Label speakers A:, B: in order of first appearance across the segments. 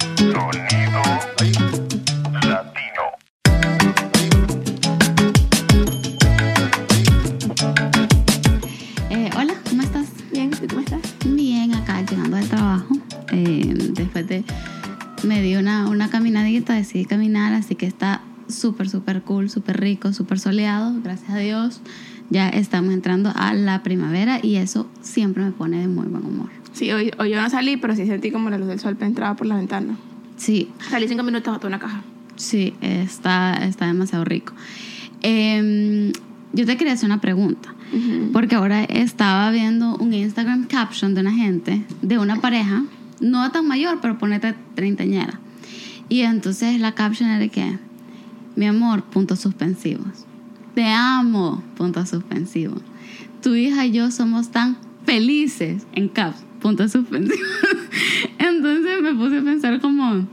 A: Sonido latino.
B: Eh, hola, ¿cómo estás?
C: Bien, ¿tú cómo estás?
B: Bien, acá llegando del trabajo. Eh, después de. Me di una, una caminadita, decidí caminar, así que está súper, súper cool, súper rico, súper soleado, gracias a Dios. Ya estamos entrando a la primavera y eso siempre me pone de muy buen humor.
C: Sí, hoy, hoy yo no salí, pero sí sentí como la luz del sol entraba por la ventana.
B: Sí,
C: Salí cinco minutos, boté una caja.
B: sí, está, está demasiado rico. Eh, yo te quería hacer una pregunta. Porque ahora estaba viendo un Instagram caption de una gente, de una pareja, no tan mayor, pero ponete treintañera. Y entonces la caption era que, mi amor, puntos suspensivos. Te amo, puntos suspensivos. Tu hija y yo somos tan felices en caps, puntos suspensivos. entonces me puse a pensar como,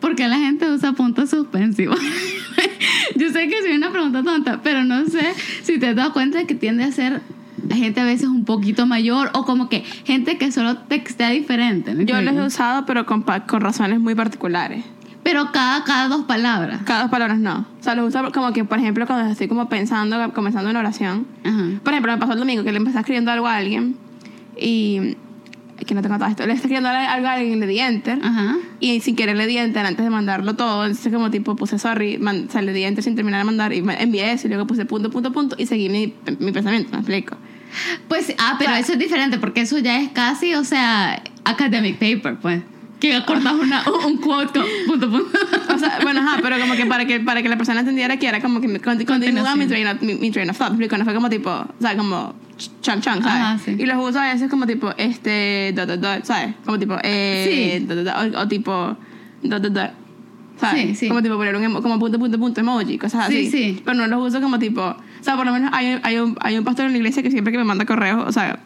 B: ¿por qué la gente usa puntos suspensivos? Yo sé que soy una pregunta tonta, pero no sé si te has dado cuenta de que tiende a ser gente a veces un poquito mayor o como que gente que solo textea diferente. ¿me
C: Yo los he usado, pero con, con razones muy particulares.
B: Pero cada, cada dos palabras.
C: Cada dos palabras no. O sea, los uso como que, por ejemplo, cuando estoy como pensando, comenzando una oración.
B: Ajá.
C: Por ejemplo, me pasó el domingo que le empecé escribiendo algo a alguien y... Que no tengo todo esto. Le estoy escribiendo algo a alguien y le di enter.
B: Ajá.
C: Y sin querer le di enter antes de mandarlo todo. Entonces, como tipo, puse sorry, man- o sea, le di enter sin terminar de mandar y envié eso y luego puse punto, punto, punto y seguí mi, mi pensamiento, me explico.
B: Pues, ah, pero
C: O sea-
B: eso es diferente porque eso ya es casi, o sea, academic paper, pues. Que cortas una, un quote con punto, punto.
C: O sea, bueno, ajá, pero como que para que, para que la persona entendiera que era como que continúa mi train, of, mi, mi train of thought, ¿me explico? No fue como tipo, o sea, como chunk, chunk, ¿sabes?
B: Ajá, sí.
C: Y los uso a veces como tipo, este, dot, dot, dot, ¿sabes? Como tipo, eh,
B: Sí.
C: dot, dot, dot, o, o tipo, dot, dot, dot. ¿Sabes?
B: Sí, sí.
C: Como tipo poner un como punto, punto, punto, emoji, cosas
B: Sí,
C: así.
B: sí.
C: Pero no los uso como tipo, o sea, por lo menos hay, hay, un, hay un pastor en la iglesia que siempre que me manda correos, o sea,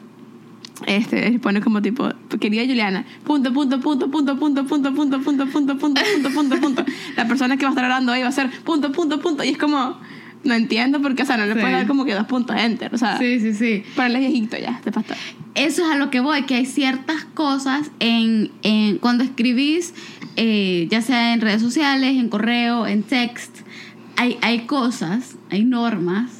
C: este, pone como tipo, querida Juliana, punto, punto, punto, punto, punto, punto, punto, punto, punto, punto, punto, punto, punto. La persona que va a estar orando hoy va a ser punto, punto, punto. Y es como, no entiendo porque, o sea, no le
B: Sí.
C: puedes dar como que dos puntos enter. O sea,
B: Sí, sí, sí.
C: para él es viejito ya, este pastor.
B: Eso es a lo que voy, que hay ciertas cosas en, en cuando escribís, eh, ya sea en redes sociales, en correo, en text, hay, hay cosas, hay normas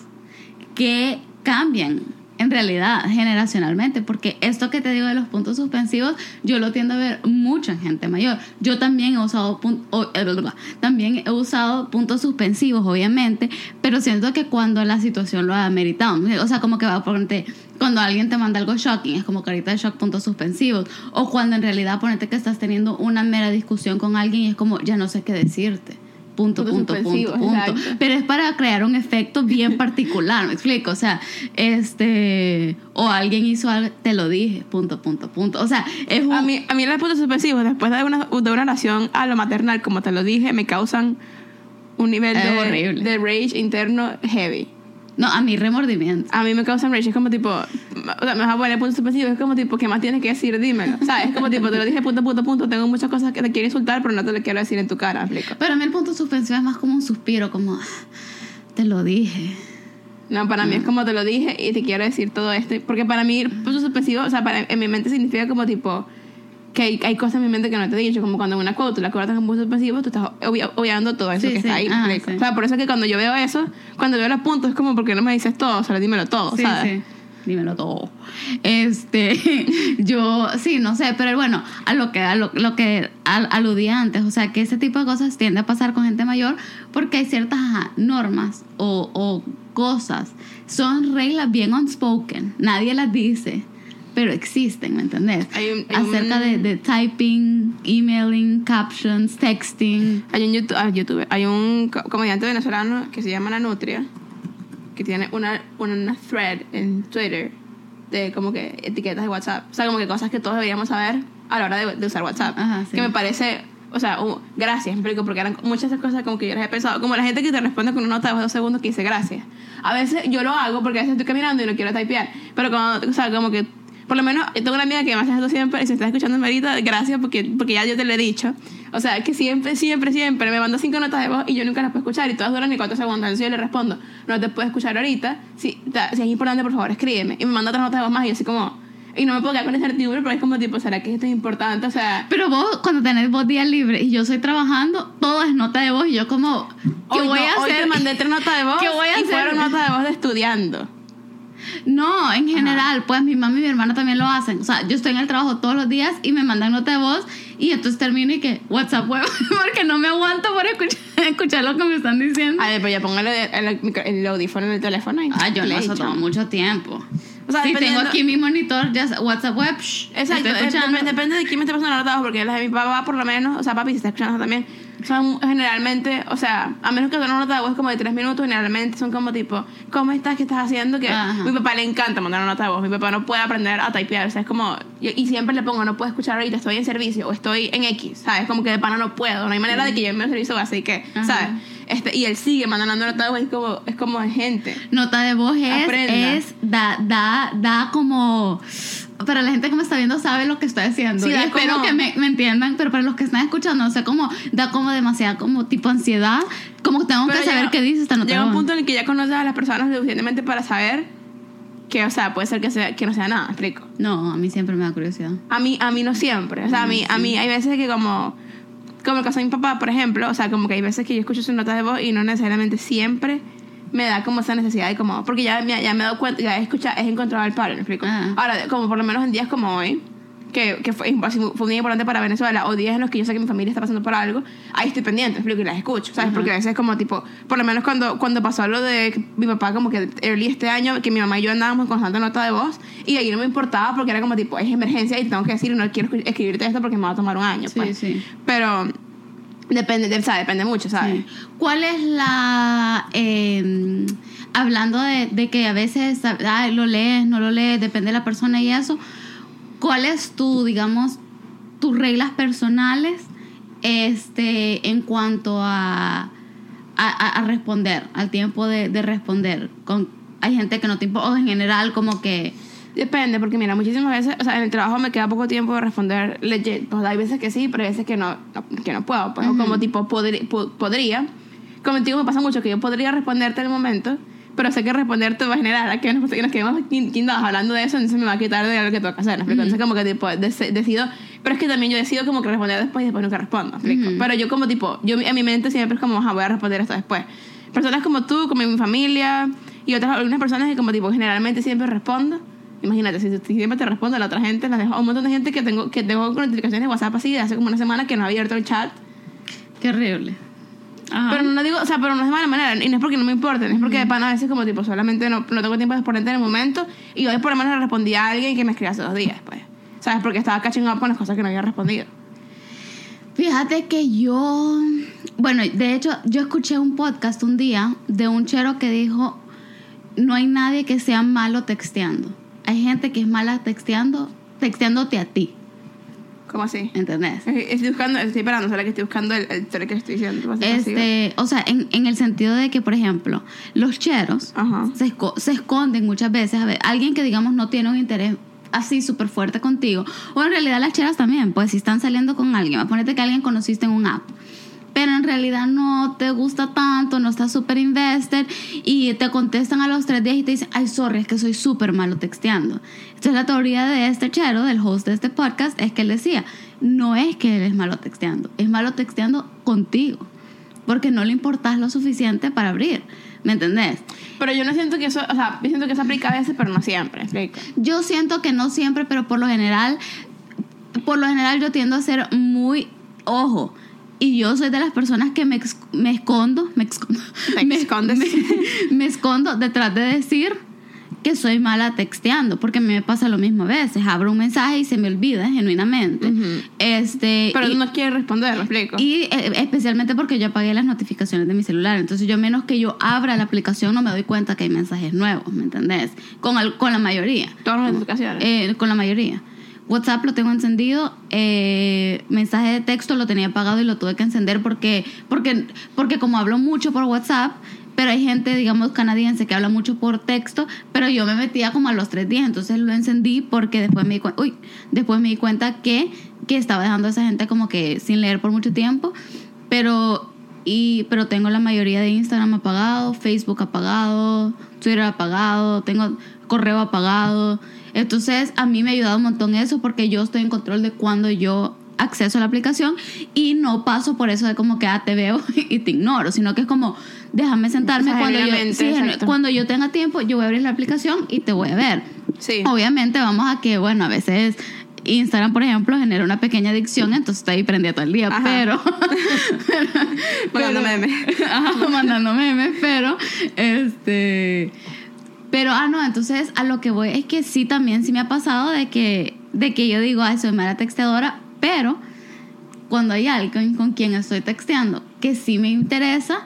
B: que cambian en realidad generacionalmente, porque esto que te digo de los puntos suspensivos, yo lo tiendo a ver mucho en gente mayor. Yo también he usado pun- o- bla, bla, bla. también he usado puntos suspensivos, obviamente, pero siento que cuando la situación lo ha meritado, o sea, como que va a ponerte cuando alguien te manda algo shocking, es como carita de shock, puntos suspensivos, o cuando en realidad ponete que estás teniendo una mera discusión con alguien y es como ya no sé qué decirte. Punto, punto, punto, punto.
C: exacto.
B: Pero es para crear un efecto bien particular, ¿me explico? O sea, este. O alguien hizo algo, te lo dije, punto, punto, punto. O sea, es un.
C: A mí, a mí los puntos suspensivos, después de una, de una oración a lo maternal, como te lo dije, me causan un nivel de,
B: horrible.
C: de rage interno heavy.
B: No, a mí remordimiento.
C: A mí me causan rage, es como tipo, o sea, me vas a poner puntos suspensivos, es como tipo, ¿qué más tienes que decir? Dímelo. O sea, es como tipo, te lo dije punto, punto, punto, tengo muchas cosas que te quiero insultar, pero no te lo quiero decir en tu cara, ¿me explico.
B: Pero a mí el punto suspensivo es más como un suspiro, como. "Ah, Te lo dije.
C: No, para mí es como te lo dije y te quiero decir todo esto. Porque para mí, punto suspensivo, o sea, para, en mi mente significa como tipo que hay, hay cosas en mi mente que no te he dicho. Como cuando en una quote la cortas con punto suspensivo, tú estás obvia- obviando todo eso
B: Sí,
C: que
B: sí.
C: está ahí. ¿me
B: Ah, sí.
C: O sea, por eso es que cuando yo veo eso, cuando veo los puntos, es como, porque no me dices todo? O sea, dímelo todo, ¿sabes?
B: sí. Dímelo todo. Este, yo, sí, no sé, pero bueno, a lo que, a lo, lo que al- aludía antes, o sea, que ese tipo de cosas tiende a pasar con gente mayor porque hay ciertas ajá, normas o, o cosas, son reglas bien unspoken, nadie las dice, pero existen, ¿me entendés?
C: Hay un- hay
B: Acerca
C: un-
B: de, de typing, emailing, captions, texting.
C: Hay un YouTube, ah, YouTuber, hay un co- comediante venezolano que se llama La Nutria, que tiene una, una thread en Twitter de como que etiquetas de WhatsApp. O sea, como que cosas que todos deberíamos saber a la hora de, de usar WhatsApp.
B: Ajá, sí.
C: Que me parece, o sea, uh, gracias, me explico, porque eran muchas esas cosas como que yo las he pensado. Como la gente que te responde con una nota de dos segundos que dice gracias. A veces yo lo hago porque a veces estoy caminando y no quiero typear. Pero cuando, o sea, como que por lo menos yo tengo una amiga que me hace esto siempre y si estás escuchando ahorita, gracias porque, porque ya yo te lo he dicho. O sea, que siempre, siempre, siempre me manda cinco notas de voz y yo nunca las puedo escuchar y todas duran ni cuatro segundos. Entonces yo le respondo, no te puedo escuchar ahorita. Si, si es importante, por favor, escríbeme. Y me manda otras notas de voz más y yo así como... Y no me puedo quedar con incertidumbre, pero es como tipo, ¿será que esto es importante? O sea,
B: Pero vos, cuando tenés vos días libres y yo estoy trabajando, todo es nota de voz y yo como, ¿qué
C: hoy,
B: voy
C: no,
B: a
C: hoy
B: hacer?
C: te mandé tres notas de voz
B: ¿Qué voy a
C: y
B: hacer?
C: fueron notas de voz de estudiando.
B: No, en general, pues mi mamá y mi hermana también lo hacen. O sea, yo estoy en el trabajo todos los días y me mandan nota de voz y entonces termino y que WhatsApp web, porque no me aguanto por escuchar, escuchar lo que me están diciendo.
C: A ver, pero ya póngale el, el el audífono en el teléfono y
B: Ah, yo eso toma
C: chamo.
B: mucho tiempo.
C: O sea,
B: si tengo aquí mi monitor, ya WhatsApp web, shh,
C: Exacto, depende, depende de quién me esté pasando de voz, porque las de mi papá, por lo menos, o sea, papi, si está escuchando también, son generalmente, o sea, a menos que sea una nota de voz como de tres minutos, generalmente son como tipo, ¿cómo estás? ¿Qué estás haciendo? Que
B: Ajá.
C: mi papá le encanta mandar una nota de voz, mi papá no puede aprender a typear, o sea, es como, y, y siempre le pongo, no puedo escuchar ahorita, estoy en servicio o estoy en X, ¿sabes? Como que de pana no puedo, no hay manera de que yo en mi servicio, así que,
B: Ajá.
C: ¿sabes? Este, y él sigue mandando nota de voz, es como, es como gente.
B: Nota de voz es, es da, da, da como... Para la gente que me está viendo sabe lo que estoy haciendo.
C: Sí,
B: y espero
C: como-
B: que me, me entiendan, pero para los que están escuchando, no sé cómo da como demasiada como tipo ansiedad, como tengo que saber
C: llega-
B: qué dice esta nota
C: Llega un punto en el que ya conoces a las personas suficientemente para saber que, o sea, puede ser que, sea, que no sea nada, ¿me explico.
B: No, a mí siempre me da curiosidad.
C: A mí, a mí no siempre. O sea, a mí, a mí hay veces que como... Como el caso de mi papá, por ejemplo. O sea, como que hay veces que yo escucho sus notas de voz y no necesariamente siempre me da como esa necesidad de como... Porque ya, me- ya me he dado cuenta, ya he escuchado, he encontrado el pattern, ¿me explico?
B: Ajá.
C: Ahora, como por lo menos en días como hoy, que, que fue, fue muy importante para Venezuela, o días en los que yo sé que mi familia está pasando por algo, ahí estoy pendiente, ¿me explico? Y las escucho, ¿sabes? Porque a veces como tipo... Por lo menos cuando, cuando pasó lo de mi papá como que early este año, que mi mamá y yo andábamos con constante nota de voz, y ahí no me importaba porque era como tipo, es emergencia y tengo que decir, no quiero escribirte esto porque me va a tomar un año.
B: Sí,
C: pues.
B: sí.
C: Pero depende, de- o sea, depende mucho, ¿sabes?
B: Sí. ¿Cuál es la... eh, hablando de, de que a veces ay, lo lees, no lo lees, depende de la persona y eso, ¿cuál es tu, digamos, tus reglas personales este, en cuanto a, a, a- responder, al tiempo de, de responder? Con, hay gente que no te importa, o en general como que...
C: Depende, porque mira, muchísimas veces, o sea, en el trabajo me queda poco tiempo de responder legit. Pues hay veces que sí, pero hay veces que no, que no puedo. Pues, o como tipo, podri- po- podría. Contigo me pasa mucho que yo podría responderte en el momento, pero sé que responderte va a generar a que nos, nos quedemos quin- quindados hablando de eso, entonces me va a quitar de lo que tengo que hacer. ¿me explico? Entonces, como que tipo, dec- decido. Pero es que también yo decido como que responder después y después nunca respondo. ¿me explico?
B: Ujú.
C: Pero yo, como tipo, yo en mi mente siempre es como, ajá, voy a responder esto después. Personas como tú, como mi familia y otras algunas personas que, como tipo, generalmente siempre respondo. Imagínate, si, si siempre te respondo a la otra gente, las dejo a un montón de gente que tengo, que tengo notificaciones de WhatsApp así de hace como una semana que no ha abierto el chat.
B: Qué horrible. Ajá.
C: Pero no digo, o sea, pero no es de mala manera, y no es porque no me importe, es porque de pana a veces como tipo solamente no, no tengo tiempo de responderte en el momento, y hoy por lo menos le respondí a alguien que me escribió hace dos días, pues. ¿Sabes? Porque estaba catching up con las cosas que no había respondido.
B: Fíjate que yo, bueno, de hecho, yo escuché un podcast un día de un chero que dijo, no hay nadie que sea malo texteando. Hay gente que es mala texteando, texteándote a ti,
C: ¿Cómo así?
B: ¿entendés?
C: Estoy buscando, estoy esperando, ¿sabes? Que estoy buscando el, el que estoy diciendo.
B: Este, o sea, en, en el sentido de que, por ejemplo, los cheros
C: Ajá.
B: se, esco- se esconden muchas veces. A ver, alguien que, digamos, no tiene un interés así súper fuerte contigo. O en realidad las cheras también, pues si están saliendo con alguien, ponete que alguien conociste en un app. Pero en realidad no te gusta tanto, no estás súper invested y te contestan a los tres días y te dicen, ay, sorry, es que soy súper malo texteando. Entonces la teoría de este chero, del host de este podcast, es que él decía, no es que él es malo texteando, es malo texteando contigo, porque no le importas lo suficiente para abrir, ¿me entendés?
C: Pero yo no siento que eso, o sea, yo siento que eso aplica a veces, pero no siempre, ¿me explico?
B: Yo siento que no siempre, pero por lo general, por lo general yo tiendo a ser muy, ojo, y yo soy de las personas que me, escondo, me, escondo,
C: escondes.
B: me, me escondo detrás de decir que soy mala texteando, porque a mí me pasa lo mismo a veces, abro un mensaje y se me olvida genuinamente. Este,
C: Pero
B: y-
C: no quieres responder, ¿me explico?
B: y eh, especialmente porque yo apagué las notificaciones de mi celular. Entonces yo menos que yo abra la aplicación no me doy cuenta que hay mensajes nuevos, ¿me entendés? Con, al- con la mayoría.
C: Todas las notificaciones.
B: Eh, con la mayoría. WhatsApp lo tengo encendido, eh, mensaje de texto lo tenía apagado y lo tuve que encender porque, porque, porque como hablo mucho por WhatsApp, pero hay gente, digamos, canadiense que habla mucho por texto, pero yo me metía como a los tres días, entonces lo encendí porque después me di, uy, después me di cuenta que, que estaba dejando a esa gente como que sin leer por mucho tiempo, pero, y, pero tengo la mayoría de Instagram apagado, Facebook apagado, Twitter apagado, tengo correo apagado. Entonces, a mí me ha ayudado un montón eso porque yo estoy en control de cuando yo acceso a la aplicación y no paso por eso de como que ah, te veo y te ignoro, sino que es como déjame sentarme cuando yo, sí, cuando yo tenga tiempo, yo voy a abrir la aplicación y te voy a ver.
C: Sí.
B: Obviamente vamos a que, bueno, a veces Instagram, por ejemplo, genera una pequeña adicción, entonces estoy prendida todo el día,
C: Ajá.
B: pero...
C: Mandando memes.
B: Mandando memes, pero este... Pero, ah, no, entonces a lo que voy es que sí, también sí me ha pasado de que, de que yo digo, ay, soy mala texteadora, pero cuando hay alguien con quien estoy texteando que sí me interesa,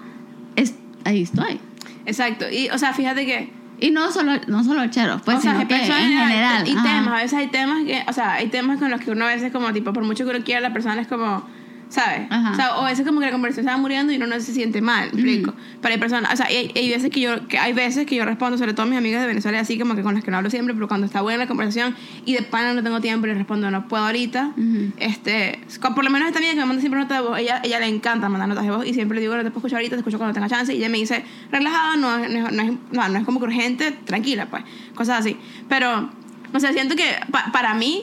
B: es, ahí estoy.
C: Exacto. Y, o sea, fíjate que.
B: Y no solo, no solo cheros, pues,
C: o sea,
B: sino que en general.
C: Y temas, a veces hay temas que, o sea, hay temas con los que uno a veces como tipo, por mucho que uno quiera, la persona es como, ¿sabes?
B: Ajá.
C: O sea, o a veces como que la conversación se va muriendo y uno no se siente mal, ¿me explico. Pero hay personas, o sea, hay, hay veces que yo, que hay veces que yo respondo, sobre todo a mis amigas de Venezuela, así como que con las que no hablo siempre, pero cuando está buena la conversación y de pana no tengo tiempo, le respondo, no puedo ahorita.
B: Ujú.
C: Este, con- por lo menos esta amiga que me manda siempre notas de voz, ella, ella le encanta mandar notas de voz y siempre le digo, no te puedo escuchar ahorita, te escucho cuando tenga chance. Y ella me dice, relajada, no, es- no, no, es, no, no es como que urgente, tranquila, pues, cosas así. Pero, o sea, siento que pa- para mí,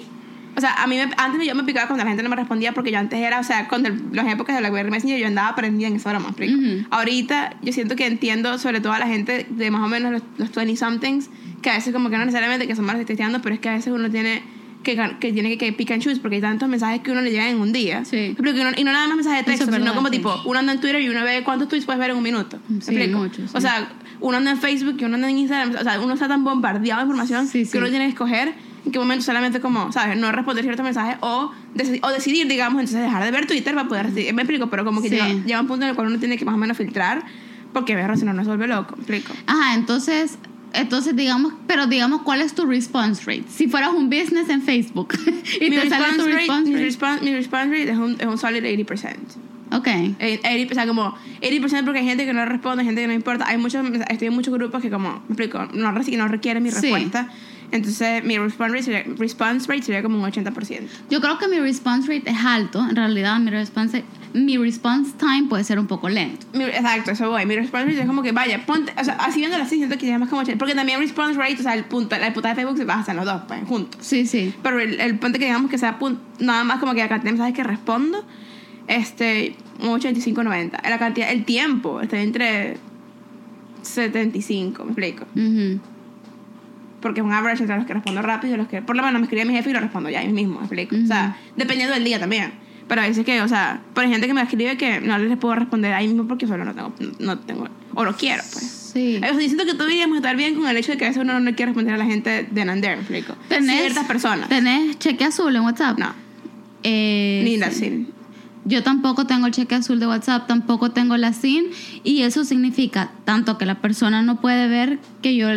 C: o sea, a mí me- antes yo me picaba cuando la gente no me respondía porque yo antes era, o sea, con el- las épocas de BlackBerry Messenger yo andaba aprendida en esa hora más explico.
B: Ujú.
C: Ahorita yo siento que entiendo sobre todo a la gente de más o menos los, los 20 somethings que a veces como que no necesariamente que son malos texteando, pero es que a veces uno tiene que, que tiene que, que pick and choose porque hay tantos mensajes que uno le llegan en un día.
B: Sí.
C: Me explico, Y no, y no nada más mensajes de texto, sino
B: verdad,
C: como
B: sí.
C: tipo, uno anda en Twitter y uno ve cuántos tweets puedes ver en un minuto. ¿Me
B: Sí, muchos.
C: O sea, uno anda en Facebook y uno anda en Instagram, o sea, uno está tan bombardeado de información que uno tiene que escoger en qué momento solamente como, ¿sabes? No responder ciertos mensajes o, deci- o decidir, digamos, entonces dejar de ver Twitter para poder decidir. Me explico, pero como que
B: Sí.
C: llega, llega un punto en el cual uno tiene que más o menos filtrar porque verlo si no nos vuelve loco. ¿Me explico?
B: Ajá, entonces, entonces digamos, pero digamos, ¿cuál es tu response rate? Si fueras un business en Facebook y
C: mi
B: te sale
C: response
B: tu
C: rate,
B: response
C: mi
B: rate.
C: response, mi response rate es un, es un solid 80%.
B: Ok.
C: Eh, 80, o sea, como 80% porque hay gente que no responde, hay gente que no importa. Hay muchos, estoy en muchos grupos que, como, me explico, no, no requieren mi
B: Sí.
C: Entonces, mi response rate, sería, response rate sería como un 80%.
B: Yo creo que mi response rate es alto. En realidad, mi response, mi response time puede ser un poco lento.
C: Mi- exacto, eso voy. Mi response rate es como que, vaya, ponte, o sea, así viéndolo así, siento que ya más como 80%. Porque también response rate, o sea, el punto, la puta de Facebook se baja en los dos, pues, juntos.
B: Sí, sí.
C: Pero el, el punto que digamos que sea pun- nada más como que la cantidad de mensajes que respondo, este, un 85-90. La cantidad, el tiempo está entre 75, me explico.
B: Ujú.
C: Porque es un average entre los que respondo rápido y los que, por lo menos, me escribe mi jefe y lo respondo ya ahí mismo, me explico. O sea, dependiendo del día también. Pero a veces que, o sea, pero hay gente que me escribe que no les puedo responder ahí mismo porque solo no tengo, no tengo, o no quiero, pues.
B: Sí.
C: O sea, siento que todos deberíamos estar bien con el hecho de que a veces uno no quiere responder a la gente de Nander, me explico.
B: ¿Tenés,
C: Ciertas personas.
B: ¿Tenés cheque azul en WhatsApp?
C: No,
B: Eh,
C: ni
B: sí. Yo tampoco tengo el cheque azul de WhatsApp, tampoco tengo la SIN y eso significa tanto que la persona no puede ver que yo,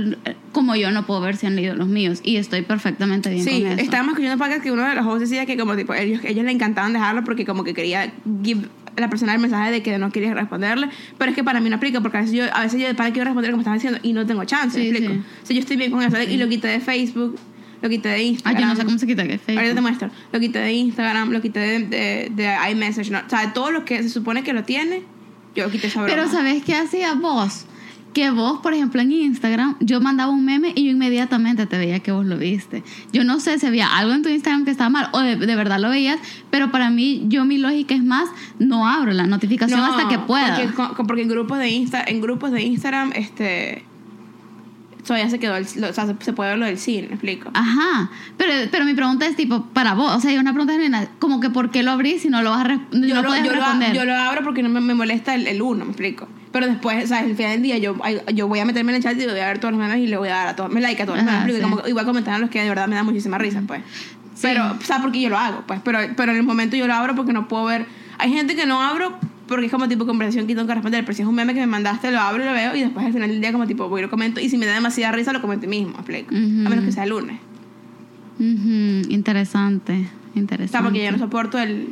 B: como yo no puedo ver si han leído los míos y estoy perfectamente bien
C: Sí,
B: con eso.
C: estábamos escuchando podcast que uno de los hosts decía que como tipo ellos, ellos le encantaban dejarlo porque como que quería give a la persona el mensaje de que no quería responderle, pero es que para mí no aplica porque a veces yo a veces yo para quiero responder como estaba diciendo y no tengo chance, ¿me
B: Sí,
C: explico?
B: sí.
C: O sea, yo estoy bien con eso y lo quité de Facebook, lo quité de
B: Ah,
C: Instagram.
B: yo no sé cómo se quita que es
C: Ahorita te
B: Facebook.
C: muestro. Lo quité de Instagram, lo quité de, de, de iMessage, ¿no? o sea, todo lo que se supone que lo tiene, yo lo quité esa broma.
B: Pero ¿sabes qué hacía vos? Que vos, por ejemplo, en Instagram, yo mandaba un meme y yo inmediatamente te veía que vos lo viste. Yo no sé si había algo en tu Instagram que estaba mal o de, de verdad lo veías, pero para mí, yo mi lógica es más, no abro la notificación hasta que pueda.
C: Porque, porque en grupos de Insta, en grupos de Instagram, este todavía se quedó el, o sea, se, puede ver lo del cine, ¿me explico?
B: Ajá, pero, pero mi pregunta es tipo, para vos, o sea, hay una pregunta genuina, como que ¿por qué lo abrís si no lo vas a res- no
C: yo, lo,
B: puedes
C: yo, lo,
B: responder?
C: yo lo abro porque no me, me molesta el, el uno, ¿me explico? Pero después, o sea, al final del día yo, yo voy a meterme en el chat y voy a ver todos los memes y le voy a dar a todos, me like a todos los memes, ¿me explico?
B: sí.
C: Como- y voy a comentar a los que de verdad me dan muchísima risa, pues.
B: Sí.
C: Pero, o sea, porque yo lo hago, pues. Pero, pero en el momento yo lo abro porque no puedo ver. Hay gente que no abro porque es como tipo conversación que tengo que responder. Pero si es un meme que me mandaste, lo abro y lo veo. Y después al final del día, como tipo, voy y lo comento. Y si me da demasiada risa, lo comento mismo, ¿me explico?
B: Ujú.
C: A menos que sea el lunes.
B: Interesante, interesante.
C: sea, porque yo no soporto el.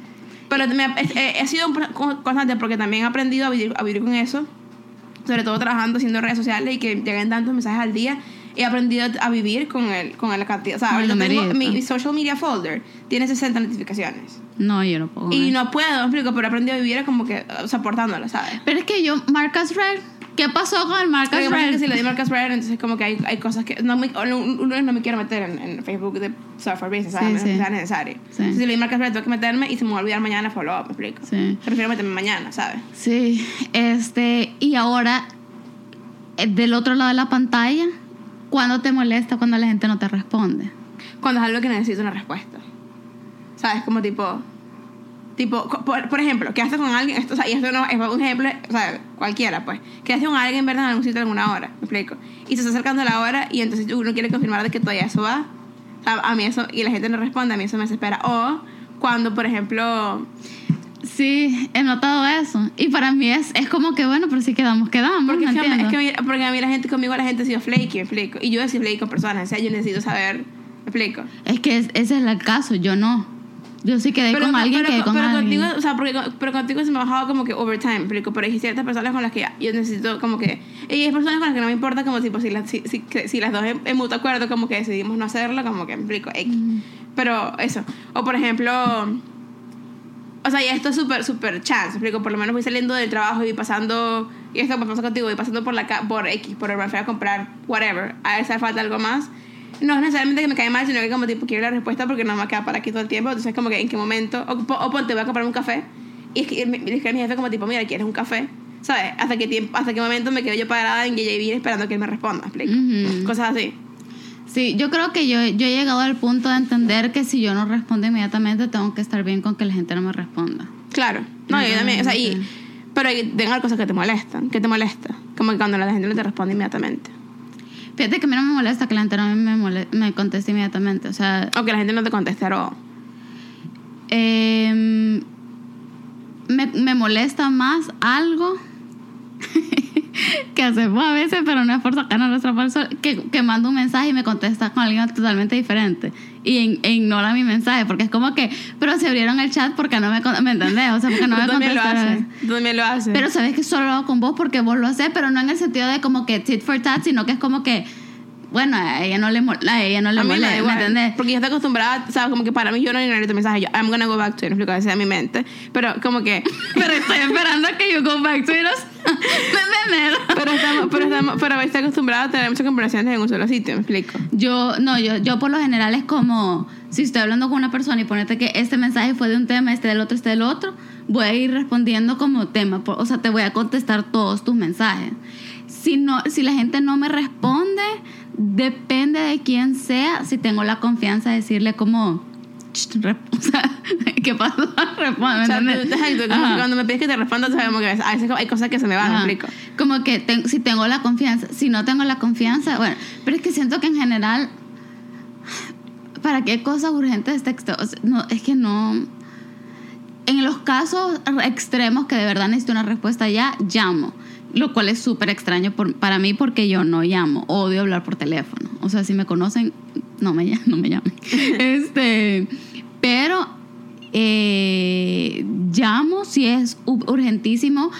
C: Pero me, he, he sido constante porque también he aprendido a vivir, a vivir con eso. Sobre todo trabajando, haciendo redes sociales y que lleguen tantos mensajes al día. He aprendido a vivir con el, con la cantidad. O sea, ahorita tengo mi social media folder. Tiene 60 notificaciones.
B: No, yo no puedo.
C: Y no puedo, me explico, pero he aprendido a vivir como que soportándolo, ¿sabes?
B: Pero es que yo, Marcus Red, ¿Qué pasó con el
C: que pasa es que
B: Red?
C: si le di Marcus Red, entonces como que hay, hay cosas que no me, no, uno no me quiero meter en, en Facebook de software business, ¿sabes?
B: Sí, sí.
C: sea necesario.
B: Sí.
C: Entonces, si le di Marcus Red, tengo que meterme y se me va a olvidar mañana follow up, ¿me explico?
B: Sí.
C: Prefiero meterme mañana, ¿sabes?
B: Sí, este, y ahora, eh, del otro lado de la pantalla, ¿cuándo te molesta cuando la gente no te responde?
C: Cuando es algo que necesito una respuesta. ¿Sabes? Como tipo... Tipo, por, por ejemplo, quedaste con alguien, esto, o sea, y esto no es un ejemplo, o sea, cualquiera, pues. Quedaste con alguien, ¿verdad? En algún sitio a alguna hora, me explico. Y se está acercando la hora y entonces uno quiere confirmar de que todavía eso va. O sea, a mí eso, y la gente no responde, a mí eso me desespera. O cuando, por ejemplo,
B: Sí, he notado eso. Y para mí es, es como que, bueno, pero si quedamos, quedamos.
C: porque,
B: no
C: es, que, que porque a mí la gente conmigo, la gente ha sido flaky, me explico. Y yo he sido flaky con personas, o sea, yo necesito saber, me explico.
B: Es que es- ese es el caso, yo no. Yo sí quedé con alguien,
C: pero,
B: quedé con
C: pero
B: alguien.
C: contigo, o sea, porque, pero contigo se me ha bajado como que overtime, me explico. Pero hay ciertas personas con las que yo necesito como que... Y hay personas con las que no me importa como tipo si, las si, si, que- si las dos en, en mutuo acuerdo como que decidimos no hacerlo, como que me explico, X. Pero eso. O por ejemplo... O sea, ya esto es súper, súper chance, explico. Por lo menos voy saliendo del trabajo y voy pasando... Y esto pasa contigo, voy pasando por la por X, por el a comprar whatever. A veces falta algo más. No es necesariamente que me cae mal, sino que como tipo quiero la respuesta porque no me queda para aquí todo el tiempo. Entonces como que en qué momento... O, o ponte, voy a comprar un café. Y es que me me dice mi jefe como tipo, mira, ¿quieres un café? ¿Sabes? Hasta qué, tiempo, hasta qué momento me quedo yo parada en JJB esperando que él me responda, ¿me explico?
B: Ujú.
C: Cosas así.
B: Sí, yo creo que yo, yo he llegado al punto de entender que si yo no respondo inmediatamente, tengo que estar bien con que la gente no me responda.
C: Claro. No, yo también. O sea, y... Pero hay- cosas que te molestan. ¿Qué te molesta? Como que cuando la gente no te responde inmediatamente.
B: Fíjate que a mí no me molesta que la gente no me, mole- me conteste inmediatamente. O sea,
C: O que la gente no te conteste at all.
B: em, me, me molesta más algo que hacemos a veces, pero no es por sacar a nuestra persona, que, que mando un mensaje y me contesta con alguien totalmente diferente y e ignora mi mensaje, porque es como que, pero se abrieron el chat porque no me, ¿me entendés? O sea, porque no me contestaron.
C: también lo haces.
B: Pero sabes que solo lo hago con vos porque vos lo haces, pero no en el sentido de como que tit for tat, sino que es como que, bueno, a ella no le, a ella no le
C: a mí
B: molesta, ¿me
C: igual.
B: entendés?
C: Porque yo estoy acostumbrada, ¿sabes? Como que para mí yo no ignoré tu mensaje. Yo, I'm gonna go back to it. Explico, es mi mente. Pero como que...
B: Pero estoy esperando a que yo go back to it. ¿Me entendés?
C: Pero estamos, pero estamos, pero acostumbrada a tener muchas conversaciones en un solo sitio, ¿me explico?
B: Yo, no, yo, yo por lo general es como, si estoy hablando con una persona y ponete que este mensaje fue de un tema, este del otro, este del otro, voy a ir respondiendo como tema, por- o sea, te voy a contestar todos tus mensajes. Si, no, si la gente no me responde, depende de quién sea, si tengo la confianza de decirle como, "Ch, rep- o sea, ¿qué pasó?
C: Cuando me pides que te responda, sabes como que a veces hay cosas que se me van, ¿me explico?
B: Como que ten- si tengo la confianza, si no tengo la confianza, bueno, pero es que siento que en general, ¿para qué cosas urgentes texto? O sea, no, es que no. En los casos extremos que de verdad necesito una respuesta ya, llamo. Lo cual es súper extraño por- para mí porque yo no llamo. Odio hablar por teléfono. O sea, si me conocen, no me, no me llamen. este, pero eh, llamo si es urgentísimo.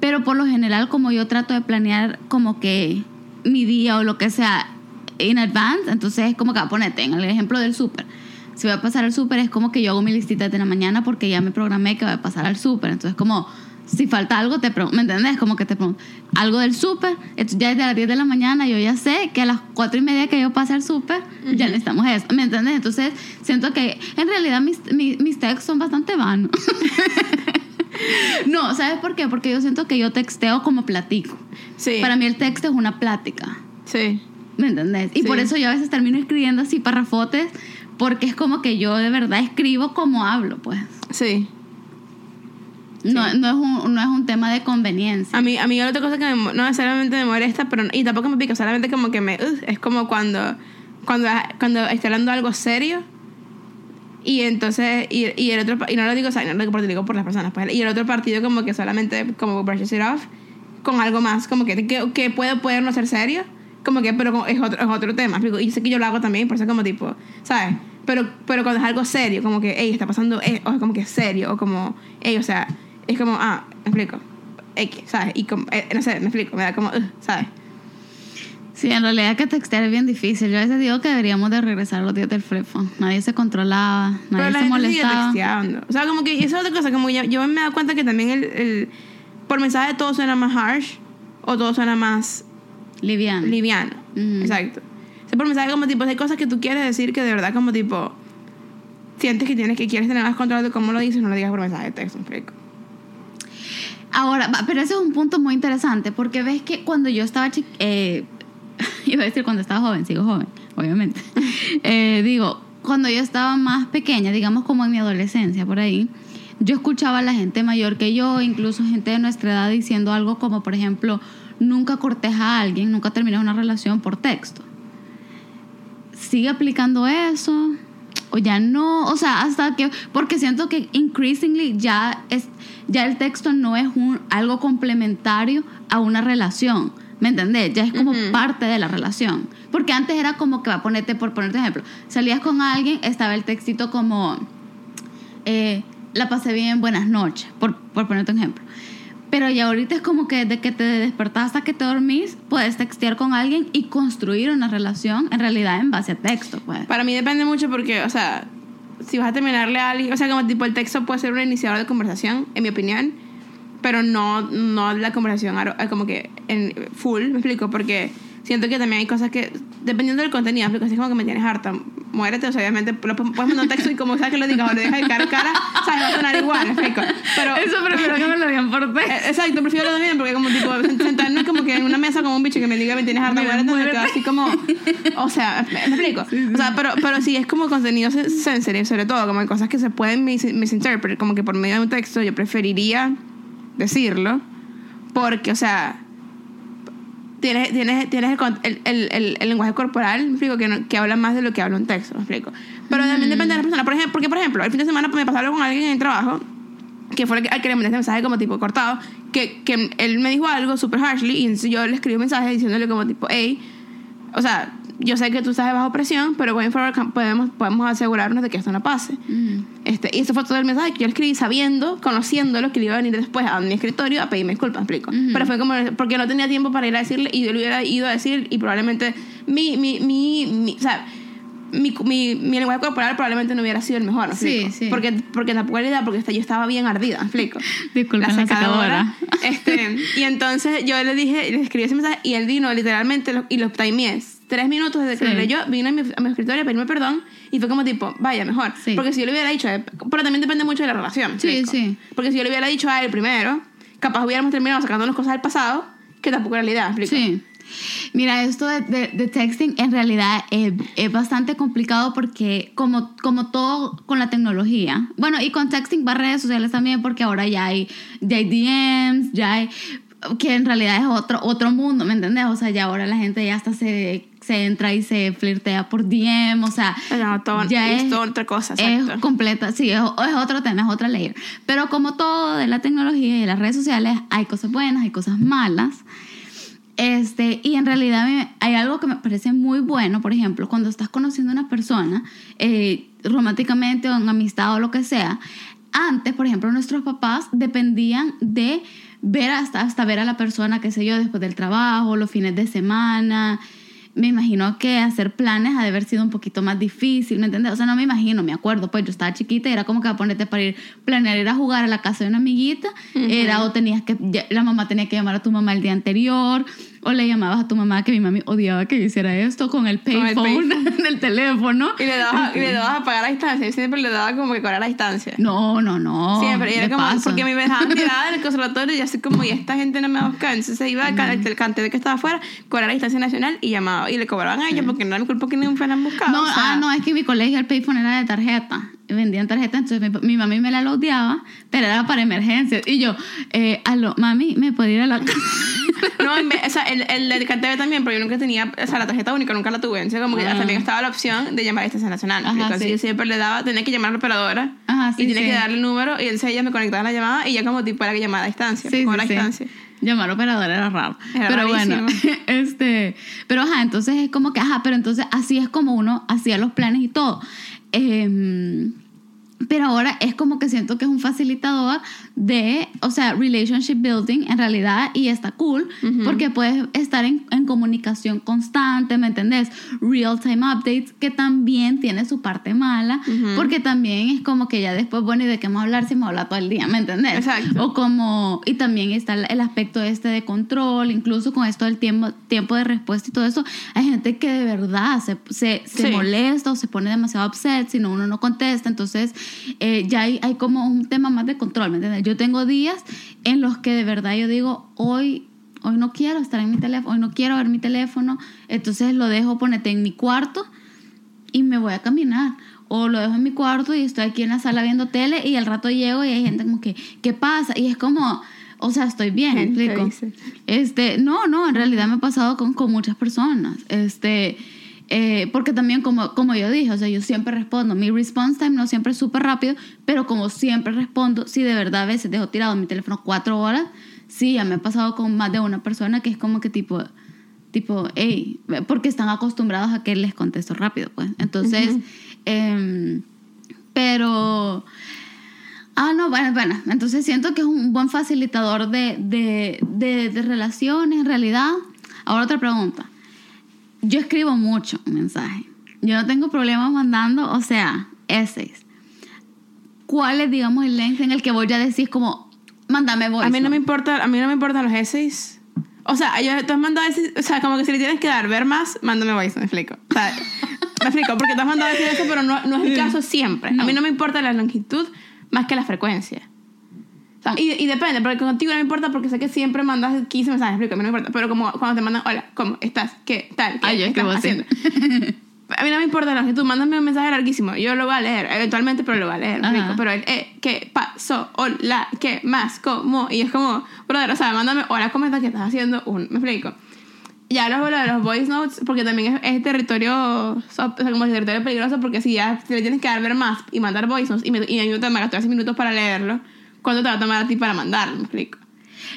B: Pero por lo general, como yo trato de planear como que mi día o lo que sea in advance, entonces es como que, ponete, en el ejemplo del súper. Si voy a pasar al súper, es como que yo hago mi listita de la mañana porque ya me programé que voy a pasar al súper. Entonces, como si falta algo, te pregunto, ¿me entendés? Como que te pregunto, algo del súper, ya desde las 10 de la mañana yo ya sé que a las 4 y media que yo pase al súper, ya necesitamos eso, ¿me entendés? Entonces, siento que en realidad mis, mis, mis textos son bastante vanos. no, ¿sabes por qué? Porque yo siento que yo texteo como platico.
C: Sí.
B: Para mí el texto es una plática.
C: Sí.
B: ¿Me entendés? Y
C: Sí.
B: por eso yo a veces termino escribiendo así parrafotes, porque es como que yo de verdad escribo como hablo, pues.
C: Sí.
B: No, no, es un, no es un tema de conveniencia.
C: A mí, a mí otra cosa que me no necesariamente me molesta, pero y tampoco me pica, solamente como que me ugh, es como cuando cuando cuando estoy hablando algo serio y entonces y, y el otro y no lo digo, o sea, no lo digo por, lo digo por las personas, pues, y el otro partido como que solamente como brushes it off con algo más, como que que, que puede puede no ser serio, como que pero es otro es otro tema, y sé que yo lo hago también, por eso como tipo, ¿sabes? Pero pero cuando es algo serio, como que hey, está pasando eh, o como que es serio o como hey, o sea, es como ah, me explico. X, ¿sabes? Y como, eh, no sé, me explico, me da como, ugh, ¿sabes?
B: Sí, en realidad que textear es bien difícil. Yo a veces digo que deberíamos de regresar los días del flip phone. Nadie se controlaba,
C: Pero
B: nadie
C: la
B: se
C: gente sigue
B: molestaba.
C: texteando. O sea, como que esa es otra cosa, como yo, yo me he dado cuenta que también el, el- por mensaje todo suena más harsh o todo suena más
B: Liviano.
C: liviano. Exacto. O sea, por mensaje como tipo, hay cosas que tú quieres decir que de verdad como tipo sientes que tienes que quieres tener más control de cómo lo dices, no lo digas por mensaje de texto, ¿me explico?
B: Ahora, pero ese es un punto muy interesante porque ves que cuando yo estaba eh, iba a decir cuando estaba joven, sigo joven, obviamente. Eh, digo, cuando yo estaba más pequeña, digamos como en mi adolescencia, por ahí, yo escuchaba a la gente mayor que yo, incluso gente de nuestra edad, diciendo algo como, por ejemplo, nunca corteja a alguien, nunca termina una relación por texto. ¿Sigue aplicando eso? O ya no, o sea, hasta que, porque siento que increasingly ya es, ya el texto no es un, algo complementario a una relación, ¿me entendés? Ya es como
C: Ujú.
B: parte de la relación. Porque antes era como que va a ponerte, por ponerte ejemplo, salías con alguien, estaba el textito como, eh, la pasé bien, buenas noches, por, por ponerte un ejemplo. Pero ya ahorita es como que desde que te despertás hasta que te dormís, puedes textear con alguien y construir una relación en realidad en base a texto, pues.
C: Para mí depende mucho porque, o sea, si vas a terminarle a alguien, o sea, como tipo el texto puede ser un iniciador de conversación, en mi opinión, pero no, no la conversación como que en full, me explico, porque siento que también hay cosas que, dependiendo del contenido, así como que me tienes harta, muérete, o sea, obviamente lo pu- puedes mandar un texto y como sea que lo digas o lo dejas de cara a cara, sabes, va a sonar igual, explico, pero...
B: Eso prefiero que me lo digan por
C: Eh,
B: texto.
C: Exacto, prefiero lo también porque como tipo sentarnos como que en una mesa como un bicho que me diga me tienes harta muérete, me quedo así como o sea, me, me explico. O sea, pero pero sí es como contenido sen- sensitive, sobre todo como hay cosas que se pueden mis, misinterpret, como que por medio de un texto yo preferiría decirlo porque, o sea, tienes, tienes, tienes el, el, el, el- lenguaje corporal, me explico, que, no- que habla más de lo que habla un texto, me explico. Pero también depende de la persona. Por ejemplo, porque, por ejemplo, el fin de semana me pasó algo con alguien en el trabajo que fue al que le mandé este mensaje como tipo cortado, que, que él me dijo algo súper harshly y entonces yo le escribí un mensaje diciéndole como tipo, hey, o sea, yo sé que tú estás bajo presión, pero going forward podemos, podemos asegurarnos de que esto no pase.
B: Mm.
C: Este, y ese fue todo el mensaje que yo le escribí sabiendo, conociéndolo, que le iba a venir después a mi escritorio a pedirme disculpas, explico. Pero fue como, porque no tenía tiempo para ir a decirle y yo le hubiera ido a decir y probablemente mi, mi, mi, mi o sea, mi, mi, mi lenguaje corporal probablemente no hubiera sido el mejor, ¿me
B: Sí, sí.
C: Porque, porque tampoco era idea, porque yo estaba bien ardida, ¿me explico?
B: Disculpen la secadora.
C: Este, y entonces yo le dije, le escribí ese mensaje y él vino literalmente lo- y lo timeé. Tres minutos desde que
B: Sí.
C: lo leyó, vino a mi, a mi escritorio a pedirme perdón y fue como tipo, vaya, mejor.
B: Sí.
C: Porque si yo le hubiera dicho, eh, pero también depende mucho de la relación. ¿me
B: Sí, sí.
C: Porque si yo le hubiera dicho a él primero, capaz hubiéramos terminado sacándonos cosas del pasado que tampoco era la idea, ¿me explico?
B: Sí. Mira, esto de, de- de texting en realidad es, es bastante complicado porque como, como todo con la tecnología, bueno, y con texting va redes sociales también porque ahora ya hay, ya hay DMs, ya hay, que en realidad es otro, otro mundo, ¿me entiendes? O sea, ya ahora la gente ya hasta se, se entra y se flirtea por DM, o sea,
C: No, todo,
B: ya
C: es,
B: es,
C: todo otra cosa,
B: es completa, sí, es, es otro tema, es otra layer. Pero como todo de la tecnología y de las redes sociales, hay cosas buenas, hay cosas malas. Este, y en realidad hay algo que me parece muy bueno, por ejemplo, cuando estás conociendo a una persona eh, románticamente o en amistad o lo que sea, antes, por ejemplo, nuestros papás dependían de ver hasta, hasta ver a la persona, qué sé yo, después del trabajo, los fines de semana. Me imagino que hacer planes ha de haber sido un poquito más difícil, ¿me entiendes? O sea, no me imagino, me acuerdo, pues yo estaba chiquita y era como que a ponerte para ir, planear ir a jugar a la casa de una amiguita, era o tenías que, la mamá tenía que llamar a tu mamá el día anterior, o le llamabas a tu mamá que mi mami odiaba que hiciera esto con el
C: el
B: payphone del teléfono.
C: Y le dabas, y le dabas a pagar a distancia. Yo siempre le daba como que cobrar a distancia.
B: No, no, no.
C: Siempre, y era como,
B: paso.
C: porque me dejaban tirada en el conservatorio y así como, y esta gente no me va a buscar. Entonces se iba al ca- el cante de que estaba afuera, cobrar a distancia nacional y llamaba. Y le cobraban a ellos porque no era mi culpa que ni me fueran buscado.
B: No,
C: o sea,
B: ah, no, es que mi colegio el payphone era de tarjeta. Vendían tarjeta, entonces mi, mi mami me la lodeaba, pero era para emergencias. Y yo, eh, aló, mami, ¿me puede ir a la casa?
C: No, en vez- o sea, el, el del también, pero yo nunca tenía, o sea, la tarjeta única nunca la tuve. Entonces, como que
B: Ah.
C: también estaba la opción de llamar a estación nacional.
B: Ajá,
C: entonces,
B: sí.
C: yo siempre le daba, tenía que llamar a la operadora
B: Ajá, sí,
C: y tenía
B: sí.
C: que darle el número y entonces ella me conectaba a la llamada y ya como tipo era que llamaba a distancia,
B: Sí,
C: cobrar
B: sí,
C: a
B: sí.
C: distancia.
B: Llamar operador era raro.
C: Era
B: pero bueno,
C: rarísimo.
B: este, pero ajá, entonces es como que, ajá, pero entonces así es como uno hacía los planes y todo. Em, Pero ahora es como que siento que es un facilitador de, o sea, relationship building en realidad y está cool porque puedes estar en, en comunicación constante, ¿me entendés? Real time updates, que también tiene su parte mala, porque también es como que ya después, bueno, ¿y de qué vamos a hablar si me habla todo el día, ¿me entendés?
C: Exacto.
B: O como, y también está el aspecto este de control, incluso con esto del tiempo, tiempo de respuesta y todo eso, hay gente que de verdad se, se, se
C: Sí.
B: molesta o se pone demasiado upset si no, uno no contesta, entonces eh, ya hay, hay como un tema más de control, ¿me entiendes? Yo tengo días en los que de verdad yo digo, hoy... Hoy no quiero estar en mi teléfono, hoy no quiero ver mi teléfono, entonces lo dejo ponete en mi cuarto y me voy a caminar. O lo dejo en mi cuarto y estoy aquí en la sala viendo tele y al rato llego y hay gente como que, ¿qué pasa? Y es como, o sea, estoy bien, ¿me
C: Gente
B: explico.
C: dice.
B: Este, no, no, en realidad me ha pasado con, con muchas personas. Este, eh, porque también como, como yo dije, o sea, yo siempre respondo. Mi response time no siempre es súper rápido, pero como siempre respondo, si de verdad a veces dejo tirado mi teléfono cuatro horas, sí, ya me ha pasado con más de una persona que es como que tipo, tipo, hey, porque están acostumbrados a que les contesto rápido, pues. Entonces, em, pero... Ah, no, bueno, bueno. Entonces siento que es un buen facilitador de, de, de, de relaciones, en realidad. Ahora otra pregunta. Yo escribo mucho mensaje. Yo no tengo problemas mandando, o sea, essays. ¿Cuál es, digamos, el length en el que voy a decir como, mándame voice
C: A mí no me
B: note"?
C: importa, a mí no me importan los essays. O sea, yo, tú has mandado essays, o sea, como que si le tienes que dar ver más, mándame voice, me explico. O sea, me explico, porque tú has mandado essays eso, pero no, no es el caso siempre. A mí no me importa la longitud más que la frecuencia. Sea, y, y depende, porque contigo no me importa porque sé que siempre mandas 15 mensajes, me explico, a mí no me importa. Pero como cuando te mandan, hola, ¿cómo estás? ¿Qué tal? ¿Qué
B: Ah, yo
C: estás haciendo? A mí no me importa la longitud, mándame un mensaje larguísimo. Yo lo voy a leer, eventualmente, pero lo voy a leer. Pero el, eh, ¿qué pasó? Hola, ¿qué más? ¿Cómo? Y es como, brother, o sea, mándame, hola, ¿cómo estás? ¿Qué estás haciendo? Un, me explico. Ya luego lo de los voice notes, porque también es, es territorio, o sea, como territorio peligroso, porque si ya si le tienes que dar ver más y mandar voice notes, y, me, y a mí me toma 13 minutos para leerlo, ¿cuánto te va a tomar a ti para mandarlo? Me explico.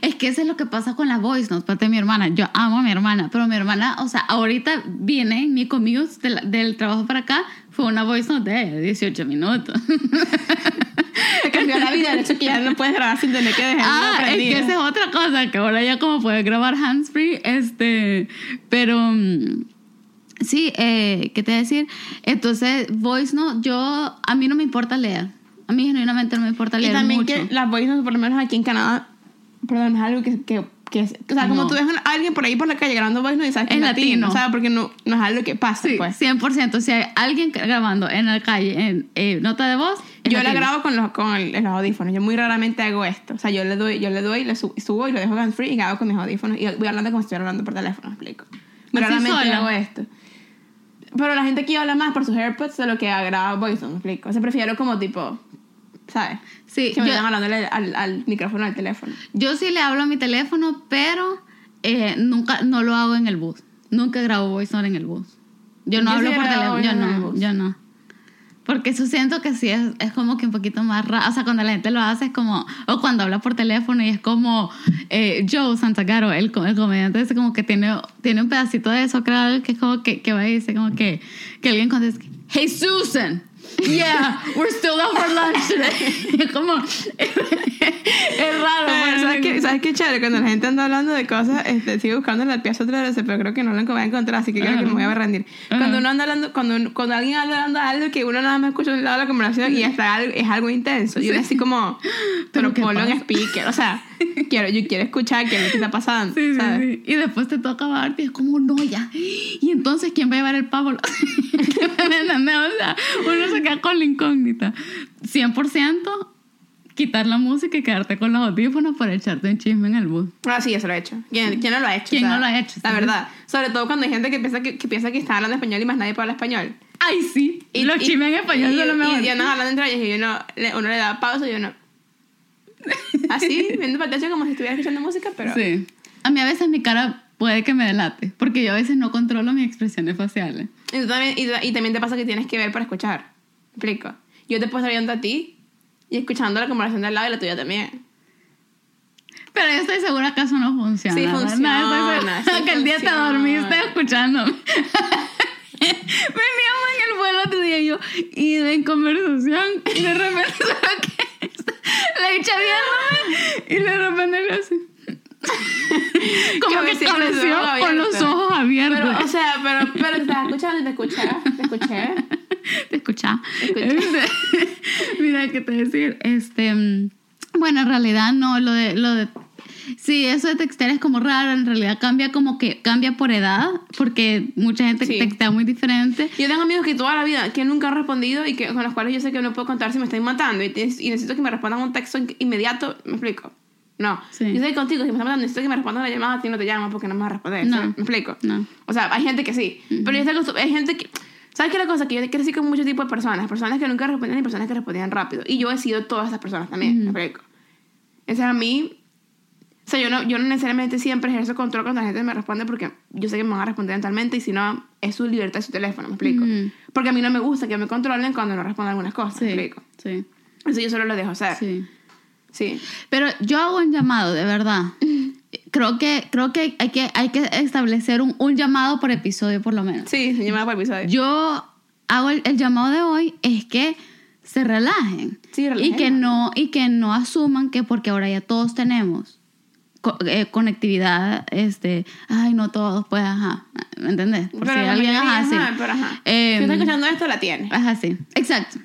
B: Es que eso es lo que pasa con la voice note, parte de mi hermana. Yo amo a mi hermana, pero mi hermana, o sea, ahorita viene mi commute de la- del trabajo para acá, fue una voice note de 18 minutos.
C: Te cambió la vida el hecho que ya no puedes grabar sin tener que dejar
B: ah, es que esa es otra cosa, que ahora ya como puedes grabar hands-free, este, pero... mm, Sí, eh, ¿qué te voy a decir? Entonces, voice note, yo, a mí no me importa leer. A mí genuinamente no me importa
C: Y
B: leer
C: también
B: mucho.
C: que las voice notes, por lo menos aquí en Canadá, perdón, es algo que, que, que es, o sea, como
B: No.
C: tú ves a alguien por ahí por la calle grabando voice notes y sabes que
B: Es
C: latino,
B: latino.
C: o sea, porque no, no es algo que pasa,
B: Sí,
C: pues.
B: 100%. Si hay alguien grabando en la calle en eh, nota de voz,
C: Yo la
B: latino.
C: grabo con los, con el- los audífonos. Yo muy raramente hago esto. O sea, yo le doy, yo le doy, le su- subo y lo dejo hands free y grabo con mis audífonos. Y voy hablando como si estuviera hablando por teléfono, me explico. Muy raramente hago esto. Pero la gente aquí habla más por sus AirPods de lo que graba voice, notes, me explico. O sea, prefiero como tipo, ¿sabes?
B: Sí,
C: Que me
B: yo-
C: están hablando al, al, al micrófono del teléfono.
B: Yo sí le hablo a mi teléfono, pero eh, nunca no lo hago en el bus. Nunca grabo voice note en el bus. Yo no
C: Yo
B: hablo
C: sí
B: por teléfono. Yo no,
C: bus.
B: yo no. Porque eso siento que sí es, es como que un poquito más raro. O sea, cuando la gente lo hace es como. O cuando habla por teléfono y es como. eh, Joe Santagaro, el, el comediante, ese como que tiene, tiene un pedacito de eso, creo que es como que, que va y dice como que. Que alguien contesta. Hey Susan! Yeah, we're still out for lunch today. Es como. es raro.
C: Eh,
B: pues.
C: ¿Sabes qué, ¿Sabes qué chévere? Cuando la gente anda hablando de cosas, este, sigo buscando la pieza otra vez, pero creo que no lo voy a encontrar, así que creo que me voy a rendir. Cuando uno anda hablando, cuando, cuando alguien anda hablando algo que uno nada más escucha un lado de la conversación y hasta algo, es algo intenso, y uno así como, pero
B: ¿Pero
C: ponlo en speaker, o sea, quiero, yo quiero escuchar qué es lo que está pasando,
B: Sí, sí,
C: ¿sabes?
B: sí. Y después te toca Barbie, es como, no, ya. Y entonces, ¿quién va a llevar el pavo? O sea, uno se queda con la incógnita. 100% quitar la música y quedarte con los audífonos para echarte un chisme en el bus.
C: Ah, sí, eso lo he hecho. ¿Quién, quién no lo ha hecho?
B: ¿Quién no lo ha hecho?
C: La
B: Sí.
C: verdad. Sobre todo cuando hay gente que piensa que, que piensa que está hablando español y más nadie habla español.
B: ¡Ay, sí! Y los chismes en español
C: y,
B: son lo mejor.
C: Y, andan hablando entre ellos y uno le, uno le da pausa y uno... Así, viendo para el techo como si estuviera escuchando música, pero...
B: Sí. A mí a veces mi cara puede que me delate, porque yo a veces no controlo mis expresiones faciales.
C: Y, también, y, y también te pasa que tienes que ver para escuchar. ¿Me explico? Yo te puedo estar viendo a ti y escuchando la conversación del lado y la tuya también.
B: Pero yo estoy segura que eso no funciona.
C: Sí funciona,
B: No, estoy
C: sí
B: que el día te
C: funciona.
B: dormiste escuchándome. Veníamos en el el otro día yo iba en conversación y de repente que la viéndome y de repente le hace. Como que
C: ojos
B: con los ojos abiertos.
C: Pero, o sea, pero, pero te escuchando y te escuché. Te escuché.
B: Te escucha.
C: Escucha.
B: Este, Mira, ¿qué te decir? Este, mm, bueno, en realidad no, lo de, lo de, sí, eso de textear es como raro, en realidad cambia como que, cambia por edad, porque mucha gente
C: Sí.
B: textea muy diferente.
C: Yo tengo amigos que toda la vida, que nunca han respondido y que, con los cuales yo sé que no puedo contar si me están matando y, y necesito que me respondan un texto in- inmediato. ¿Me explico? No.
B: Sí.
C: Yo sé que contigo, si me están matando, necesito que me respondan la llamada, a ti no te llaman porque no me vas a responder.
B: No.
C: ¿Me explico?
B: No.
C: O sea, hay gente que sí. Pero yo estoy acostum- hay gente que... ¿Sabes qué es la cosa? Que yo crecí con muchos tipos de personas. Personas que nunca respondían y personas que respondían rápido. Y yo he sido todas esas personas también. ¿Me explico? Entonces a mí... O sea, yo no, yo no necesariamente siempre ejerzo control cuando la gente me responde porque yo sé que me van a responder eventualmente y si no, es su libertad, es su teléfono, ¿me explico?
B: Ujú.
C: Porque a mí no me gusta que me controlen cuando no respondo algunas cosas, ¿me
B: Sí,
C: explico?
B: sí,
C: Eso yo solo lo dejo hacer. Sí.
B: Sí. Pero yo hago un llamado, de verdad. Creo que, creo que hay que, hay que establecer un, un llamado por episodio, por lo menos.
C: Sí, se llama por episodio.
B: Yo hago el, el llamado de hoy es que se relajen.
C: Sí,
B: y
C: relajen.
B: que no y que no asuman que porque ahora ya todos tenemos co- eh, conectividad este ay no todos pues ajá ¿me entendés? por
C: Pero
B: si alguien ajá sí
C: pero ajá.
B: Em,
C: si estás escuchando esto, la tiene.
B: Ajá, sí. Exacto.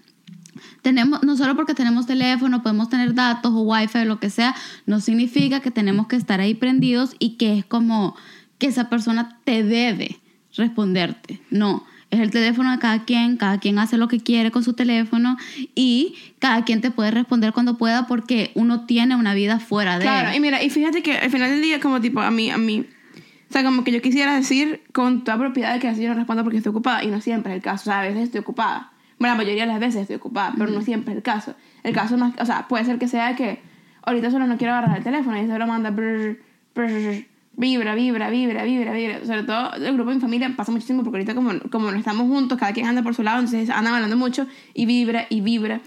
B: Tenemos, no solo porque tenemos teléfono, podemos tener datos o wifi o lo que sea, no significa que tenemos que estar ahí prendidos y que es como que esa persona te debe responderte. No, es el teléfono de cada quien, cada quien hace lo que quiere con su teléfono y cada quien te puede responder cuando pueda porque uno tiene una vida fuera de
C: Claro, y mira, y fíjate que al final del día, como tipo, a mí, a mí, o sea, como que yo quisiera decir con toda propiedad que así yo no respondo porque estoy ocupada, y no siempre es el caso, o sea, a veces estoy ocupada. Bueno, la mayoría de las veces estoy ocupada, pero no siempre es el caso. El caso más, o sea, puede ser que sea que ahorita solo no quiero agarrar el teléfono y solo manda brr, brr, vibra, vibra, vibra, vibra, vibra. Sobre todo el grupo de mi familia pasa muchísimo porque ahorita como, como no estamos juntos, cada quien anda por su lado, entonces andan hablando mucho y vibra y vibra.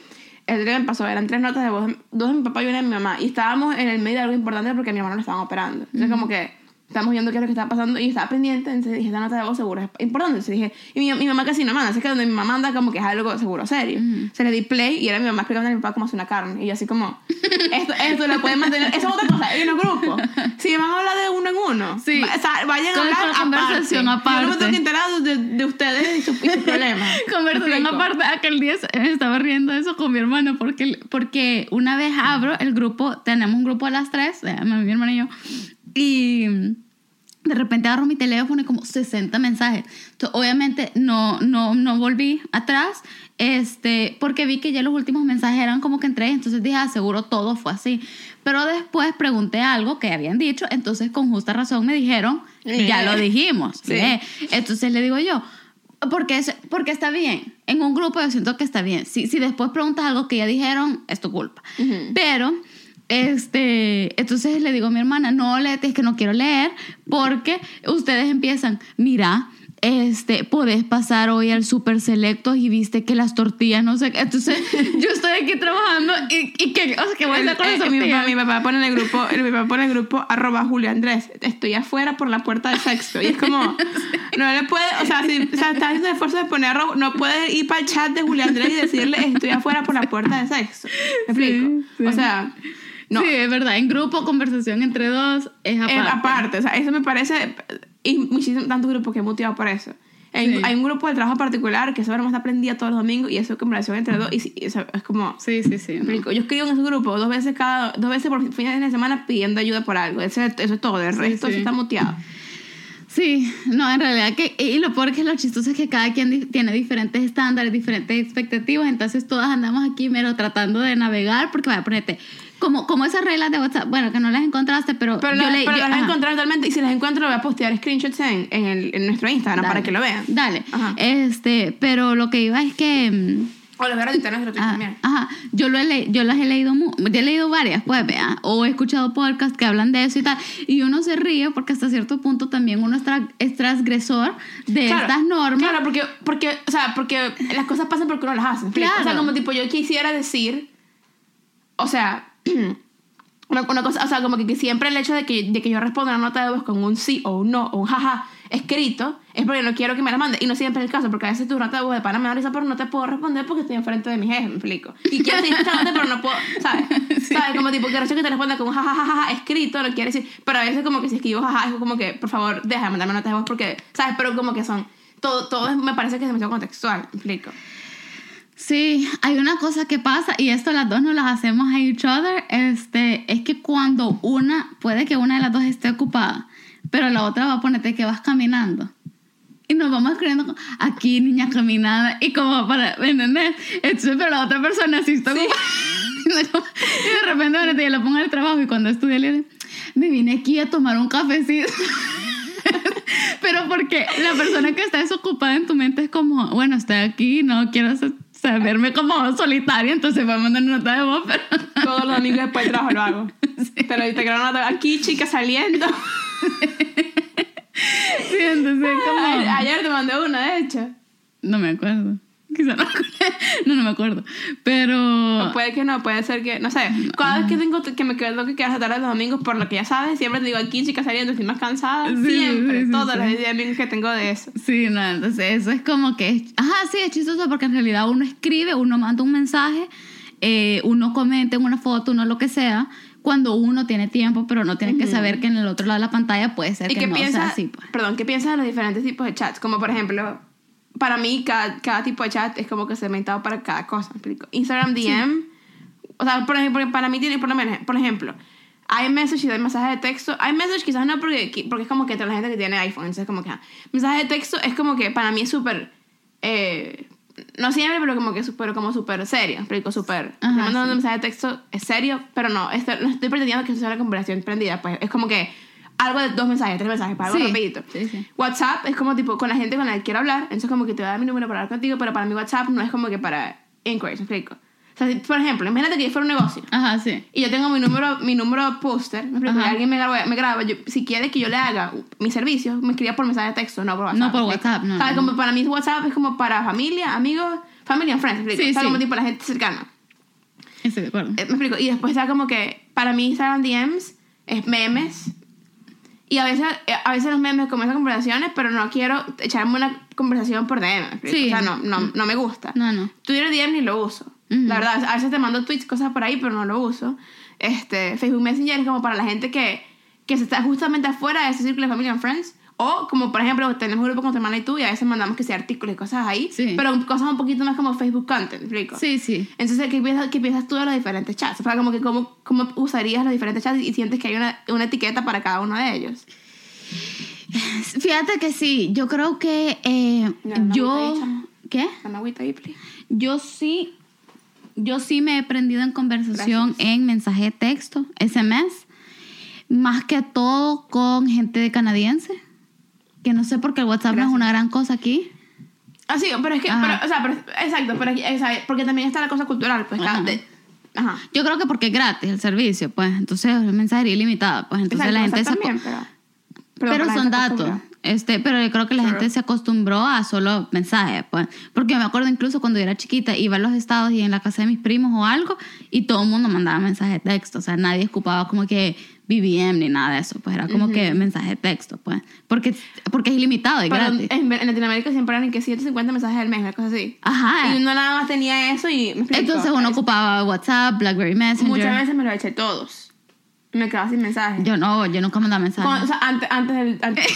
C: El día me pasó, eran tres notas de voz, dos de mi papá y una de mi mamá. Y estábamos en el medio de algo importante porque a mi hermano lo estaban operando. Entonces, como que estábamos viendo qué es lo que estaba pasando y estaba pendiente. Entonces dije, esta nota de voz seguro es importante. Entonces dije, y mi, mi mamá casi no manda. Así que donde mi mamá anda, como que es algo seguro serio. Se le di play y era mi mamá explicando a mi papá cómo hace una carne. Y yo, así como, esto, esto lo pueden mantener. Eso es otra cosa, hay unos grupos. Si van a hablar de uno en uno,
B: Sí.
C: va- o sea, vayan a hablar
B: con conversación
C: aparte. Yo no me
B: aparte.
C: tengo que enterar de, de ustedes y sus y sus problemas.
B: Conversación aparte, aquel día me estaba riendo eso con mi hermano porque, porque una vez abro el grupo, tenemos un grupo a las tres, eh, mi hermano y yo, y de repente agarro mi teléfono y como 60 mensajes. Entonces, obviamente no, no, no volví atrás este, porque vi que ya los últimos mensajes eran como que entré, entonces dije, ah, seguro todo fue así. Pero después pregunté algo que habían dicho, entonces con justa razón me dijeron, ya lo dijimos.
C: Sí.
B: Entonces le digo yo, porque, es, porque está bien. En un grupo yo siento que está bien. Si, si después preguntas algo que ya dijeron, es tu culpa. Pero, este, entonces le digo a mi hermana, no es que no quiero leer, porque ustedes empiezan, mira, este, podés pasar hoy al super selectos y viste que las tortillas, no sé qué. Entonces, yo estoy aquí trabajando y, y que, o sea, ¿qué voy a hacer con las
C: Eh, mi,
B: tortillas?
C: papá, mi papá pone en el grupo, mi papá pone en el grupo arroba Julio Andrés, estoy afuera por la puerta de sexto. Y es como, no le puede, o sea, si o sea, está haciendo esfuerzo de poner arroba, no puede ir para el chat de Julio Andrés y decirle estoy afuera por la puerta de sexto. ¿Me explico?
B: sí.
C: O sea, no.
B: Sí, es verdad. En grupo, conversación entre dos, es aparte.
C: Eh, aparte, o sea, eso me parece. Y muchísimos tantos grupos que he motivado por eso. Hay,
B: Sí.
C: hay un grupo de trabajo particular que esa broma está prendida todos los domingos y eso es conversación entre dos. Y, sí, eso es como.
B: Sí, sí, sí.
C: ¿me
B: no.
C: Yo escribo en ese grupo dos veces cada dos veces por fines de semana pidiendo ayuda por algo. Eso, es- eso es todo. El
B: Sí,
C: resto
B: sí.
C: eso está muteado.
B: Sí, no, en realidad que, y lo peor que lo chistoso es que cada quien tiene diferentes estándares, diferentes expectativas, entonces todas andamos aquí mero tratando de navegar, porque vaya, ponerte, como, como esas reglas de WhatsApp, bueno, que no las encontraste, pero,
C: Pero,
B: yo
C: la-
B: le-
C: pero
B: yo-
C: las
B: ajá.
C: encontrar totalmente. Y si las encuentro, voy a postear screenshots en, en, el- en nuestro Instagram
B: Dale.
C: para que lo vean.
B: Dale.
C: Ajá.
B: Este, pero lo que iba es que. mm,
C: O los nuestro Twitter
B: ah,
C: también.
B: ajá, yo, lo he yo las he leído, ya he leído varias, pues, vea, o he escuchado podcasts que hablan de eso y tal, y uno se ríe porque hasta cierto punto también uno es, tra- es transgresor de
C: Claro,
B: estas normas.
C: Claro, porque, porque, o sea, porque las cosas pasan porque uno las hace. ¿me explico? O sea,
B: Claro.
C: como tipo, yo quisiera decir, o sea, una, una cosa, o sea, como que, que siempre el hecho de que, de que yo responda una nota de voz con un sí o un no o un jaja escrito es porque no quiero que me la mande. Y no siempre es el caso, porque a veces tu nota de voz de pana me da risa, pero no te puedo responder porque estoy enfrente de mi jefe, me explico. Y quiero escuchándote, pero no puedo, ¿sabes? ¿Sabes? Como tipo, que que te responda con un jajajaja escrito, no quiere decir. Pero a veces, como que si escribo jaja, es como que, por favor, deja de mandarme notas de voz porque, ¿sabes? Pero como que son. Todo, todo me parece que es demasiado contextual, me explico.
B: Sí, hay una cosa que pasa y esto las dos nos las hacemos a each other, este, es que cuando una, puede que una de las dos esté ocupada, pero la otra va a ponerte que vas caminando. Y nos vamos escribiendo como, aquí niña caminada y como para, ¿me ¿entendés? Entonces, pero la otra persona sí está ocupada. y de repente bueno, yo lo pongo en el trabajo y cuando estudié le digo, me vine aquí a tomar un cafecito. Pero porque la persona que está desocupada en tu mente es como, bueno, estoy aquí, no quiero sa- saberme como solitaria, entonces voy a mandar una nota de voz, pero...
C: Todos los domingos después del trabajo lo hago. Pero te una nota aquí, chica, saliendo.
B: Sí, entonces como...
C: Ayer te mandé una, de hecho.
B: No me acuerdo. Quizá no, no, no me acuerdo. Pero...
C: Puede que no, puede ser que, no sé. Cada vez que tengo que me quedo que quedas tarde los domingos, por lo que ya sabes, siempre te digo aquí, chica, saliendo, estoy más cansada.
B: Sí,
C: siempre,
B: sí, sí,
C: todos los domingos que tengo de eso.
B: Sí, no, entonces eso es como que... Ajá, sí, es chistoso porque en realidad uno escribe, uno manda un mensaje, eh, uno comenta en una foto, uno lo que sea, cuando uno tiene tiempo, pero no tiene que saber que en el otro lado de la pantalla puede ser
C: ¿Y
B: que
C: qué
B: no sea
C: piensas?
B: así. Pues.
C: Perdón, ¿qué piensas de los diferentes tipos de chats? Como por ejemplo, para mí, cada, cada tipo de chat es como que segmentado para cada cosa. Instagram DM, o sea, por ejemplo, para mí tiene, por lo menos, por ejemplo, iMessage y de mensaje de texto. iMessage quizás no porque, porque es como que entre la gente que tiene iPhone, entonces como que ah, mensaje de texto es como que para mí es súper eh, no siempre, pero como que súper como súper serio, explico, súper. Te mando un
B: sí.
C: mensaje de texto, es serio, pero no, este- no estoy pretendiendo que sea una conversación prendida, pues es como que algo de dos mensajes, tres mensajes, para algo
B: Sí,
C: rapidito.
B: sí, sí.
C: WhatsApp es como tipo con la gente con la que quiero hablar, entonces como que te voy a dar mi número para hablar contigo, pero para mí WhatsApp no es como que para inquiries, ¿me explico? O sea, si- por ejemplo, imagínate que yo fuera un negocio
B: Ajá, sí.
C: y yo tengo mi número mi número póster, me explico, y alguien me graba, me graba yo, si quiere que yo le haga mi servicio, me escriba por mensaje de texto, no por WhatsApp.
B: No por. WhatsApp, no,
C: ¿Sabes?
B: no.
C: Como para mí WhatsApp es como para familia, amigos, family and friends, ¿me explico? O sea, como tipo la gente cercana.
B: Estoy de acuerdo.
C: Eh, me explico. Y después está como que para mí Instagram DMs es memes. Y a veces, eh, a veces los memes comienzan conversaciones, pero no quiero echarme una conversación por DM. O sea, no, no, no me gusta.
B: No, no.
C: Twitter DM ni lo uso. La verdad, a veces te mando tweets, cosas por ahí, pero no lo uso. Este, Facebook Messenger es como para la gente que, que se está justamente afuera de ese círculo de Family and Friends. O como por ejemplo, tenemos un grupo con tu hermana y tú y a veces mandamos que sea artículos y cosas ahí.
B: Sí.
C: Pero cosas un poquito más como Facebook content, ¿me explico?
B: Sí, sí.
C: Entonces, ¿qué piensas, qué piensas tú de los diferentes chats? O sea, como que cómo, cómo usarías los diferentes chats y sientes que hay una, una etiqueta para cada uno de ellos.
B: Fíjate que sí, yo creo que eh,
C: una
B: yo...
C: ahí.
B: ¿Qué?
C: Ahí.
B: Yo sí, yo sí me he prendido en conversación
C: Gracias.
B: en mensaje de texto, SMS, más que todo con gente canadiense, que no sé por qué el WhatsApp no es una gran cosa aquí.
C: Ah, sí, pero es que, pero, o sea, pero, exacto, pero, o sea, porque también está la cosa cultural, pues,
B: Ajá.
C: de- ajá.
B: Yo creo que porque es gratis el servicio, pues, entonces es mensajería ilimitada, pues, entonces
C: Exacto,
B: la gente se...
C: también, pero,
B: son datos. Este, pero yo creo que la gente se acostumbró a solo mensajes, pues. Porque yo me acuerdo incluso cuando yo era chiquita, iba a los estados y en la casa de mis primos o algo, y todo el mundo mandaba mensajes de texto. O sea, nadie ocupaba como que BBM ni nada de eso. Pues era como que mensaje de texto, pues. Porque, porque es ilimitado y
C: Pero
B: gratis.
C: en, en Latinoamérica siempre eran que 150 mensajes al mes, una cosa así.
B: Ajá.
C: Y uno nada más tenía eso y me explico.
B: Entonces uno
C: Es-
B: ocupaba WhatsApp, BlackBerry Messenger.
C: Muchas veces me lo eché todos. Y me quedaba sin mensajes.
B: Yo no, yo nunca mandaba mensajes.
C: Cuando- o sea, antes, antes del. antes-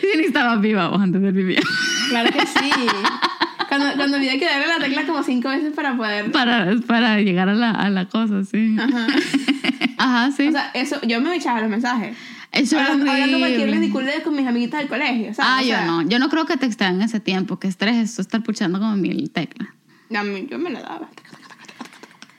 B: Sí, ni estaba viva vos antes de vivir.
C: claro que sí. Cuando, cuando olvidé que darle la tecla como cinco veces para poder.
B: para, para llegar a la, a la cosa, sí.
C: Ajá.
B: Ajá, sí.
C: O sea, eso, yo me echaba los mensajes.
B: Eso
C: hablando, hablando cualquier ridiculez con mis amiguitas del colegio. ¿sabes?
B: Ah,
C: O sea,
B: yo no. Yo no creo que textean en ese tiempo. Que estrés eso estar puchando como mil teclas.
C: Yo me la daba.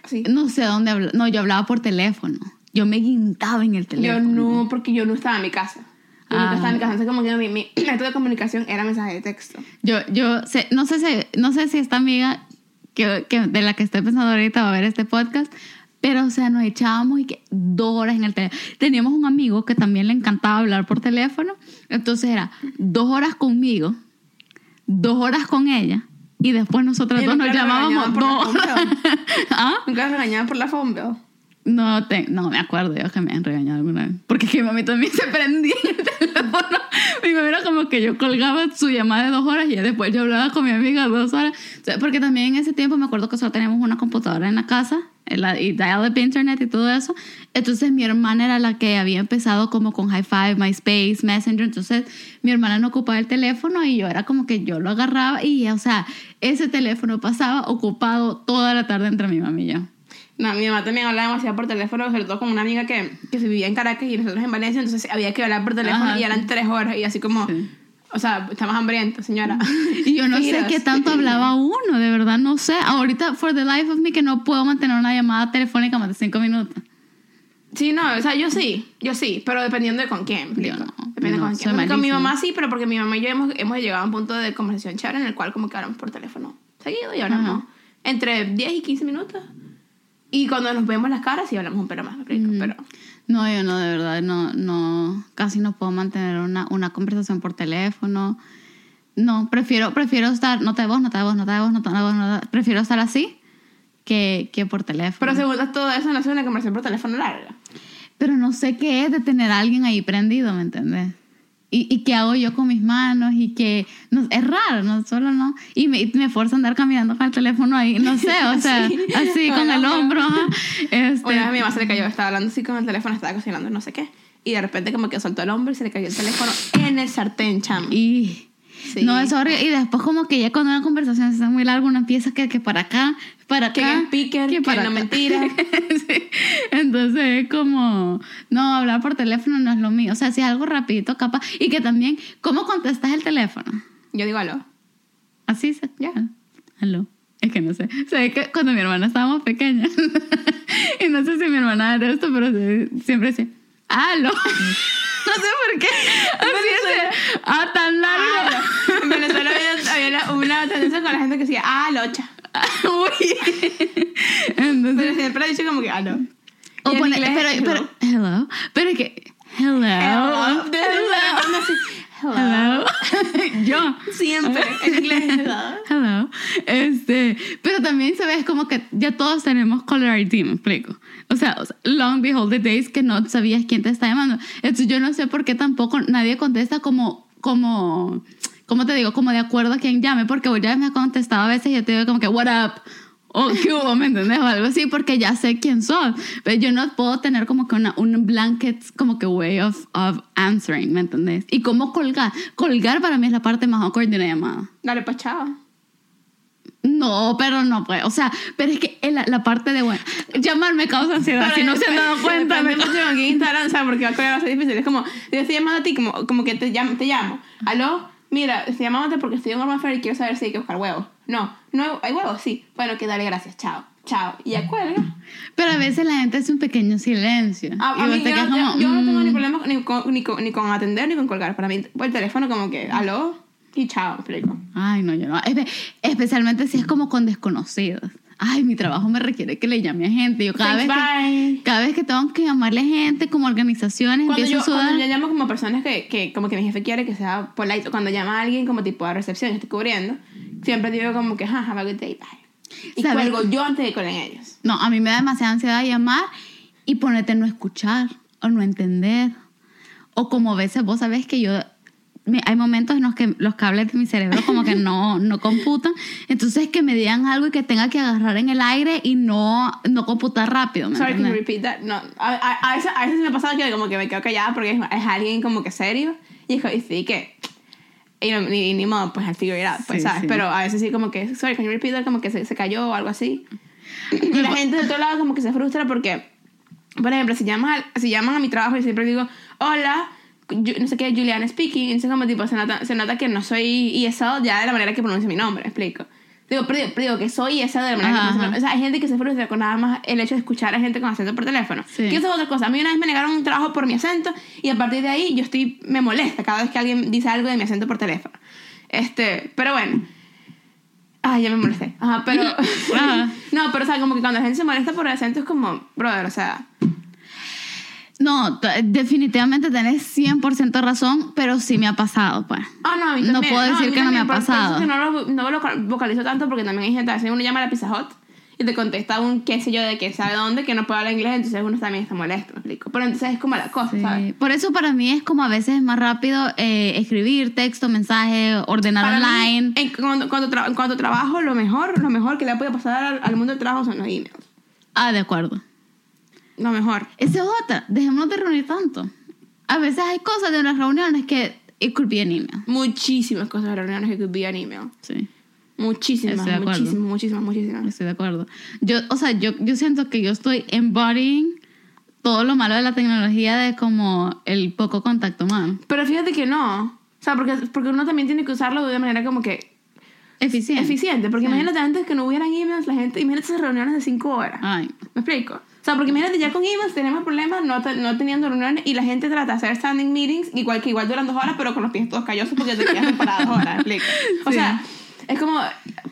C: Sí.
B: No sé dónde hablo. No, yo hablaba por teléfono. Yo me guindaba en el
C: Yo
B: teléfono.
C: no, porque yo no estaba en mi casa.
B: Ah.
C: mi casa. Entonces, como que mi, mi método de comunicación era mensaje de texto.
B: Yo, yo sé, no sé si, no sé si esta amiga que, que de la que estoy pensando ahorita va a ver este podcast, pero o sea, nos echábamos y que dos horas en el teléfono. Teníamos un amigo que también le encantaba hablar por teléfono, entonces era dos horas conmigo, dos horas con ella, y después nosotras
C: Y
B: dos nos llamábamos dos. ¿Ah?
C: Nunca regañaban por la phone bill.
B: No, te, no me acuerdo yo que me han regañado alguna vez. Porque es que mi mami también se prendía el teléfono. Mi mamá era como que yo colgaba su llamada de dos horas y ya después yo hablaba con mi amiga dos horas. Porque también en ese tiempo me acuerdo que solo teníamos una computadora en la casa y dial-up internet y todo eso. Entonces mi hermana era la que había empezado como con High Five, MySpace, Messenger. Entonces mi hermana no ocupaba el teléfono y yo era como que yo lo agarraba y, o sea, ese teléfono pasaba ocupado toda la tarde entre mi mamá y yo.
C: No, mi mamá también hablaba demasiado por teléfono, sobre todo con una amiga que, que se vivía en Caracas y nosotros en Valencia, entonces había que hablar por teléfono
B: Ajá,
C: y eran tres horas y así como,
B: Sí.
C: o sea, estamos hambrientos, señora.
B: Y yo no sé qué tanto hablaba uno, de verdad no sé. Ahorita, for the life of me, que no puedo mantener una llamada telefónica más de cinco minutos.
C: Sí, no, o sea, yo sí, yo sí, pero dependiendo de con quién. ¿me
B: Yo no,
C: Depende
B: no,
C: con quién. Con mi mamá sí, pero porque mi mamá y yo hemos, hemos llegado a un punto de conversación chévere en el cual como que hablamos por teléfono seguido y hablamos
B: Ajá.
C: entre 10 y 15 minutos. Y cuando nos vemos las caras sí hablamos un pelo más, me explico, pero...
B: No, yo no, de verdad, no, no, casi no puedo mantener una, una conversación por teléfono. No, prefiero, prefiero estar, nota de voz, nota de voz, nota de voz, nota de voz, nota de- prefiero estar así que, que por teléfono.
C: Pero según todo eso no es una conversación por teléfono larga.
B: Pero no sé qué es de tener a alguien ahí prendido, ¿me entendés? Y, y qué hago yo con mis manos y que no, es raro, no solo no. Y me, me fuerza a andar caminando con el teléfono ahí, no sé, o sea,
C: Sí.
B: así con el hombro. ajá. Este,
C: Una vez mi mamá se le cayó, estaba hablando así con el teléfono, estaba cocinando no sé qué. Y de repente como que soltó el hombro y se le cayó el teléfono en el sartén, chamo.
B: y
C: Sí.
B: no es horrible. Y después como que ya cuando una conversación se hace muy larga, uno empieza que, que para acá, para
C: Que
B: acá.
C: en speaker, que no mentira.
B: Sí. Entonces es como, no, hablar por teléfono no es lo mío. O sea, si es algo rapidito, capaz. Y que también, ¿cómo contestas el teléfono?
C: Yo digo aló.
B: Así se.
C: Ya.
B: Aló. Es que no sé. O sea, es que cuando mi hermana estábamos pequeñas, y no sé si mi hermana era esto, pero siempre decía, aló. no sé por qué. Así es. Ah, tan largo.
C: En Venezuela había, una tendencia con la gente que decía, ah, locha.
B: Uy. Entonces,
C: Pero siempre ha dicho como que aló.
B: o
C: Y en
B: pone-
C: inglés,
B: pero,
C: hello.
B: pero, hello. Pero es que, hello.
C: Hello. Así, hello.
B: Hello. Yo.
C: Siempre. En inglés, hello.
B: Hello. Este, pero también sabes como que ya todos tenemos caller ID, me explico. O sea, o sea, long behold the days que no sabías quién te está llamando. Entonces yo no sé por qué tampoco nadie contesta como, como, ¿cómo te digo? Como de acuerdo a quién llame, porque ya me has contestado a veces y yo te digo como que, what up? O qué hubo, ¿me entendés? O algo así, porque ya sé quién sos. Pero yo no puedo tener como que una, un blanket, como que way of, of answering, ¿me entendés? Y cómo colgar. Colgar para mí es la parte más awkward de una llamada.
C: Dale, pues chao.
B: No, pero no puede. O sea, pero es que la, la parte de, bueno, llamar me causa ansiedad. si no se han dado cuenta, me
C: con quién Instagram, ¿sabes? Porque va a ser difícil. Es como, yo estoy llamando a ti, como, como que te llamo, te llamo. Aló, mira, estoy llamándote porque estoy en Urban Fair y quiero saber si hay que buscar huevos. No, no hay huevos, sí. Bueno, que dale, gracias, chao. Chao. Y ya cuelga.
B: Pero a veces la gente hace un pequeño silencio.
C: A,
B: y
C: a
B: vos
C: mí,
B: te
C: yo,
B: quedas
C: yo-
B: como,
C: yo no tengo ni
B: mm.
C: problema ni con, ni, con, ni con atender ni con colgar. Para mí, el teléfono como que, aló y chao, explico.
B: Ay, no, yo no. Espe- Especialmente si es como con desconocidos. Ay, mi trabajo me requiere que le llame a gente. Yo cada
C: Thanks,
B: vez que, cada vez que tengo que llamarle gente, como organizaciones,
C: Cuando
B: empiezo
C: yo,
B: a sudar.
C: cuando yo llamo como personas que, que como que mi jefe quiere que sea polite, cuando llama a alguien como tipo a recepción, yo estoy cubriendo, siempre digo como que, "Ja, have a good day, bye. Y
B: ¿Sabes?
C: cuelgo yo antes de con ellos.
B: No, a mí me da demasiada ansiedad llamar y ponerte no escuchar o no entender. O como a veces vos sabés que yo... hay momentos en los que los cables de mi cerebro como que no, no computan. Entonces que me digan algo y que tenga que agarrar en el aire y no, no computar rápido. ¿me
C: Sorry, can you repeat that? No, a, a, a veces, a veces me ha pasado que como que me quedo callada porque es, es alguien como que serio y es y sí que... Y no, ni, ni modo, pues I'll figure it out, pues,
B: Sí,
C: ¿sabes?
B: sí.
C: Pero a veces sí como que, sorry, can you repeat that? Como que se, se cayó o algo así. Y la gente del otro lado como que se frustra porque, por ejemplo, si llaman, al- si llaman a mi trabajo y siempre digo, hola, no sé qué, Juliana speaking, entonces como tipo, se nota, se nota que no soy ESL ya de la manera que pronuncio mi nombre, ¿me explico? Digo, pero, digo- pero digo que soy ESL de la manera
B: Ajá,
C: que pronuncio mi
B: ajá.
C: nombre. O sea, hay gente que se frustra con nada más el hecho de escuchar a gente con acento por teléfono.
B: Sí.
C: Que eso es otra cosa. A mí una vez me negaron un trabajo por mi acento y a partir de ahí yo estoy, me molesta cada vez que alguien dice algo de mi acento por teléfono. Este, pero bueno. Ay, ya me molesté. Ajá, pero.
B: Ajá.
C: no, pero o sea, como que cuando la gente se molesta por el acento es como, brother, o sea.
B: No, definitivamente tenés 100% razón, pero sí me ha pasado, pues.
C: Ah, no, a mí
B: No
C: también.
B: puedo decir que no me ha
C: por- por eso
B: pasado.
C: que no lo, no lo vocalizo tanto porque también hay gente, a veces uno llama a la Pizza Hut y te contesta un qué sé yo de quién sabe dónde que no puede hablar inglés, entonces uno también está molesto, me explico. Pero entonces es como la cosa,
B: Sí.
C: ¿sabes?
B: Por eso para mí es como a veces es más rápido eh, escribir texto, mensaje, ordenar
C: Para mí,
B: online.
C: en, cuando, cuando, tra- a trabajo, lo mejor, lo mejor que le puede pasar al, al mundo del trabajo son los emails.
B: Ah, de acuerdo.
C: Lo mejor.
B: Esa es otra. Dejémonos de reunir tanto. A veces hay cosas de unas reuniones que it could be an email.
C: Muchísimas cosas de reuniones que could be an email.
B: Sí.
C: Muchísimas,
B: Estoy de
C: muchísimas, muchísimas, muchísimas.
B: Estoy de acuerdo. Yo, o sea, yo, yo siento que yo estoy embodying todo lo malo de la tecnología de como el poco contacto humano.
C: Pero fíjate que no. O sea, porque, porque uno también tiene que usarlo de manera como que
B: Eficiente.
C: eficiente. Porque
B: Sí.
C: imagínate antes que no hubieran emails, la gente, imagínate esas reuniones de cinco horas.
B: Ay.
C: ¿Me explico? O sea, porque imagínate, ya con emails tenemos problemas no, te- no teniendo reuniones y la gente trata de hacer standing meetings, igual que igual duran dos horas, pero con los pies todos callosos porque te quedas para dos horas, ¿me explico? O
B: Sí.
C: sea, es como,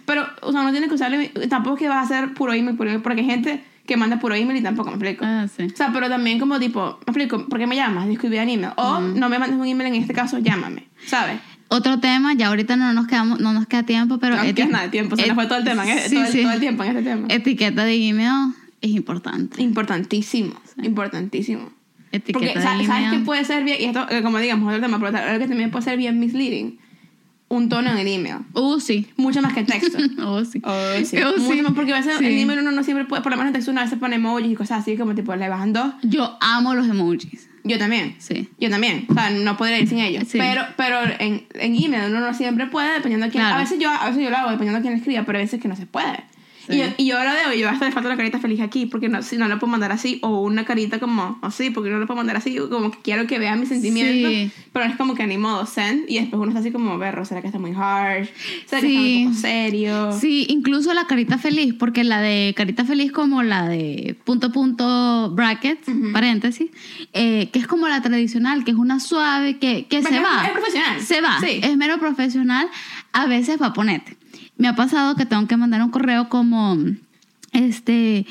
C: pero, o sea, no tienes que usarlo, tampoco es que vas a hacer puro email, puro email, porque hay gente que manda puro email y tampoco me explico.
B: Ah, sí.
C: O sea, pero también como tipo, me explico, ¿por qué me llamas? Escribí un email. O no me mandes un email en este caso, llámame, ¿sabes?
B: Otro tema, ya ahorita no nos quedamos, no nos queda tiempo, pero
C: no queda nada de tiempo, se nos fue todo el tema, en este-
B: sí,
C: todo,
B: sí.
C: todo el tiempo en este tema.
B: Etiqueta de email es importante.
C: Importantísimo, importantísimo. Porque,
B: Etiqueta
C: sa-
B: de
C: ¿sabes
B: email.
C: qué puede ser bien? Y esto, eh, como digamos, otro tema, pero que también puede ser bien misleading. Un tono en el email.
B: Uh, sí.
C: Mucho más que el texto.
B: Oh, sí.
C: Oh, sí.
B: Oh,
C: Mucho
B: sí.
C: más porque a veces
B: Sí.
C: en el email uno no siempre puede, por lo menos en texto uno a veces pone emojis y cosas así, como tipo le bajan dos.
B: Yo amo los emojis.
C: Yo también.
B: Sí.
C: Yo también. O sea, no podría ir sin ellos.
B: Sí.
C: Pero, pero en, en email uno no siempre puede, dependiendo de quién.
B: Claro.
C: A veces yo a veces yo lo hago, dependiendo de quién escriba, pero a veces que no se puede.
B: Sí.
C: Y, yo, y ahora veo, yo hasta le falta la carita feliz aquí, porque no, si no lo puedo mandar así, o una carita como así, porque no lo puedo mandar así, como que quiero que vean mis sentimientos,
B: Sí.
C: pero es como que ni modo, send, y después uno está así como, berro, ¿será que está muy harsh? ¿Será que está
B: Sí.
C: un poco serio?
B: Sí, incluso la carita feliz, porque la de carita feliz como la de punto punto brackets, paréntesis, eh, que es como la tradicional, que es una suave, que, que se va.
C: es profesional.
B: Se va.
C: Sí.
B: Es mero profesional. A veces va a ponerte. Me ha pasado que tengo que mandar un correo como, este,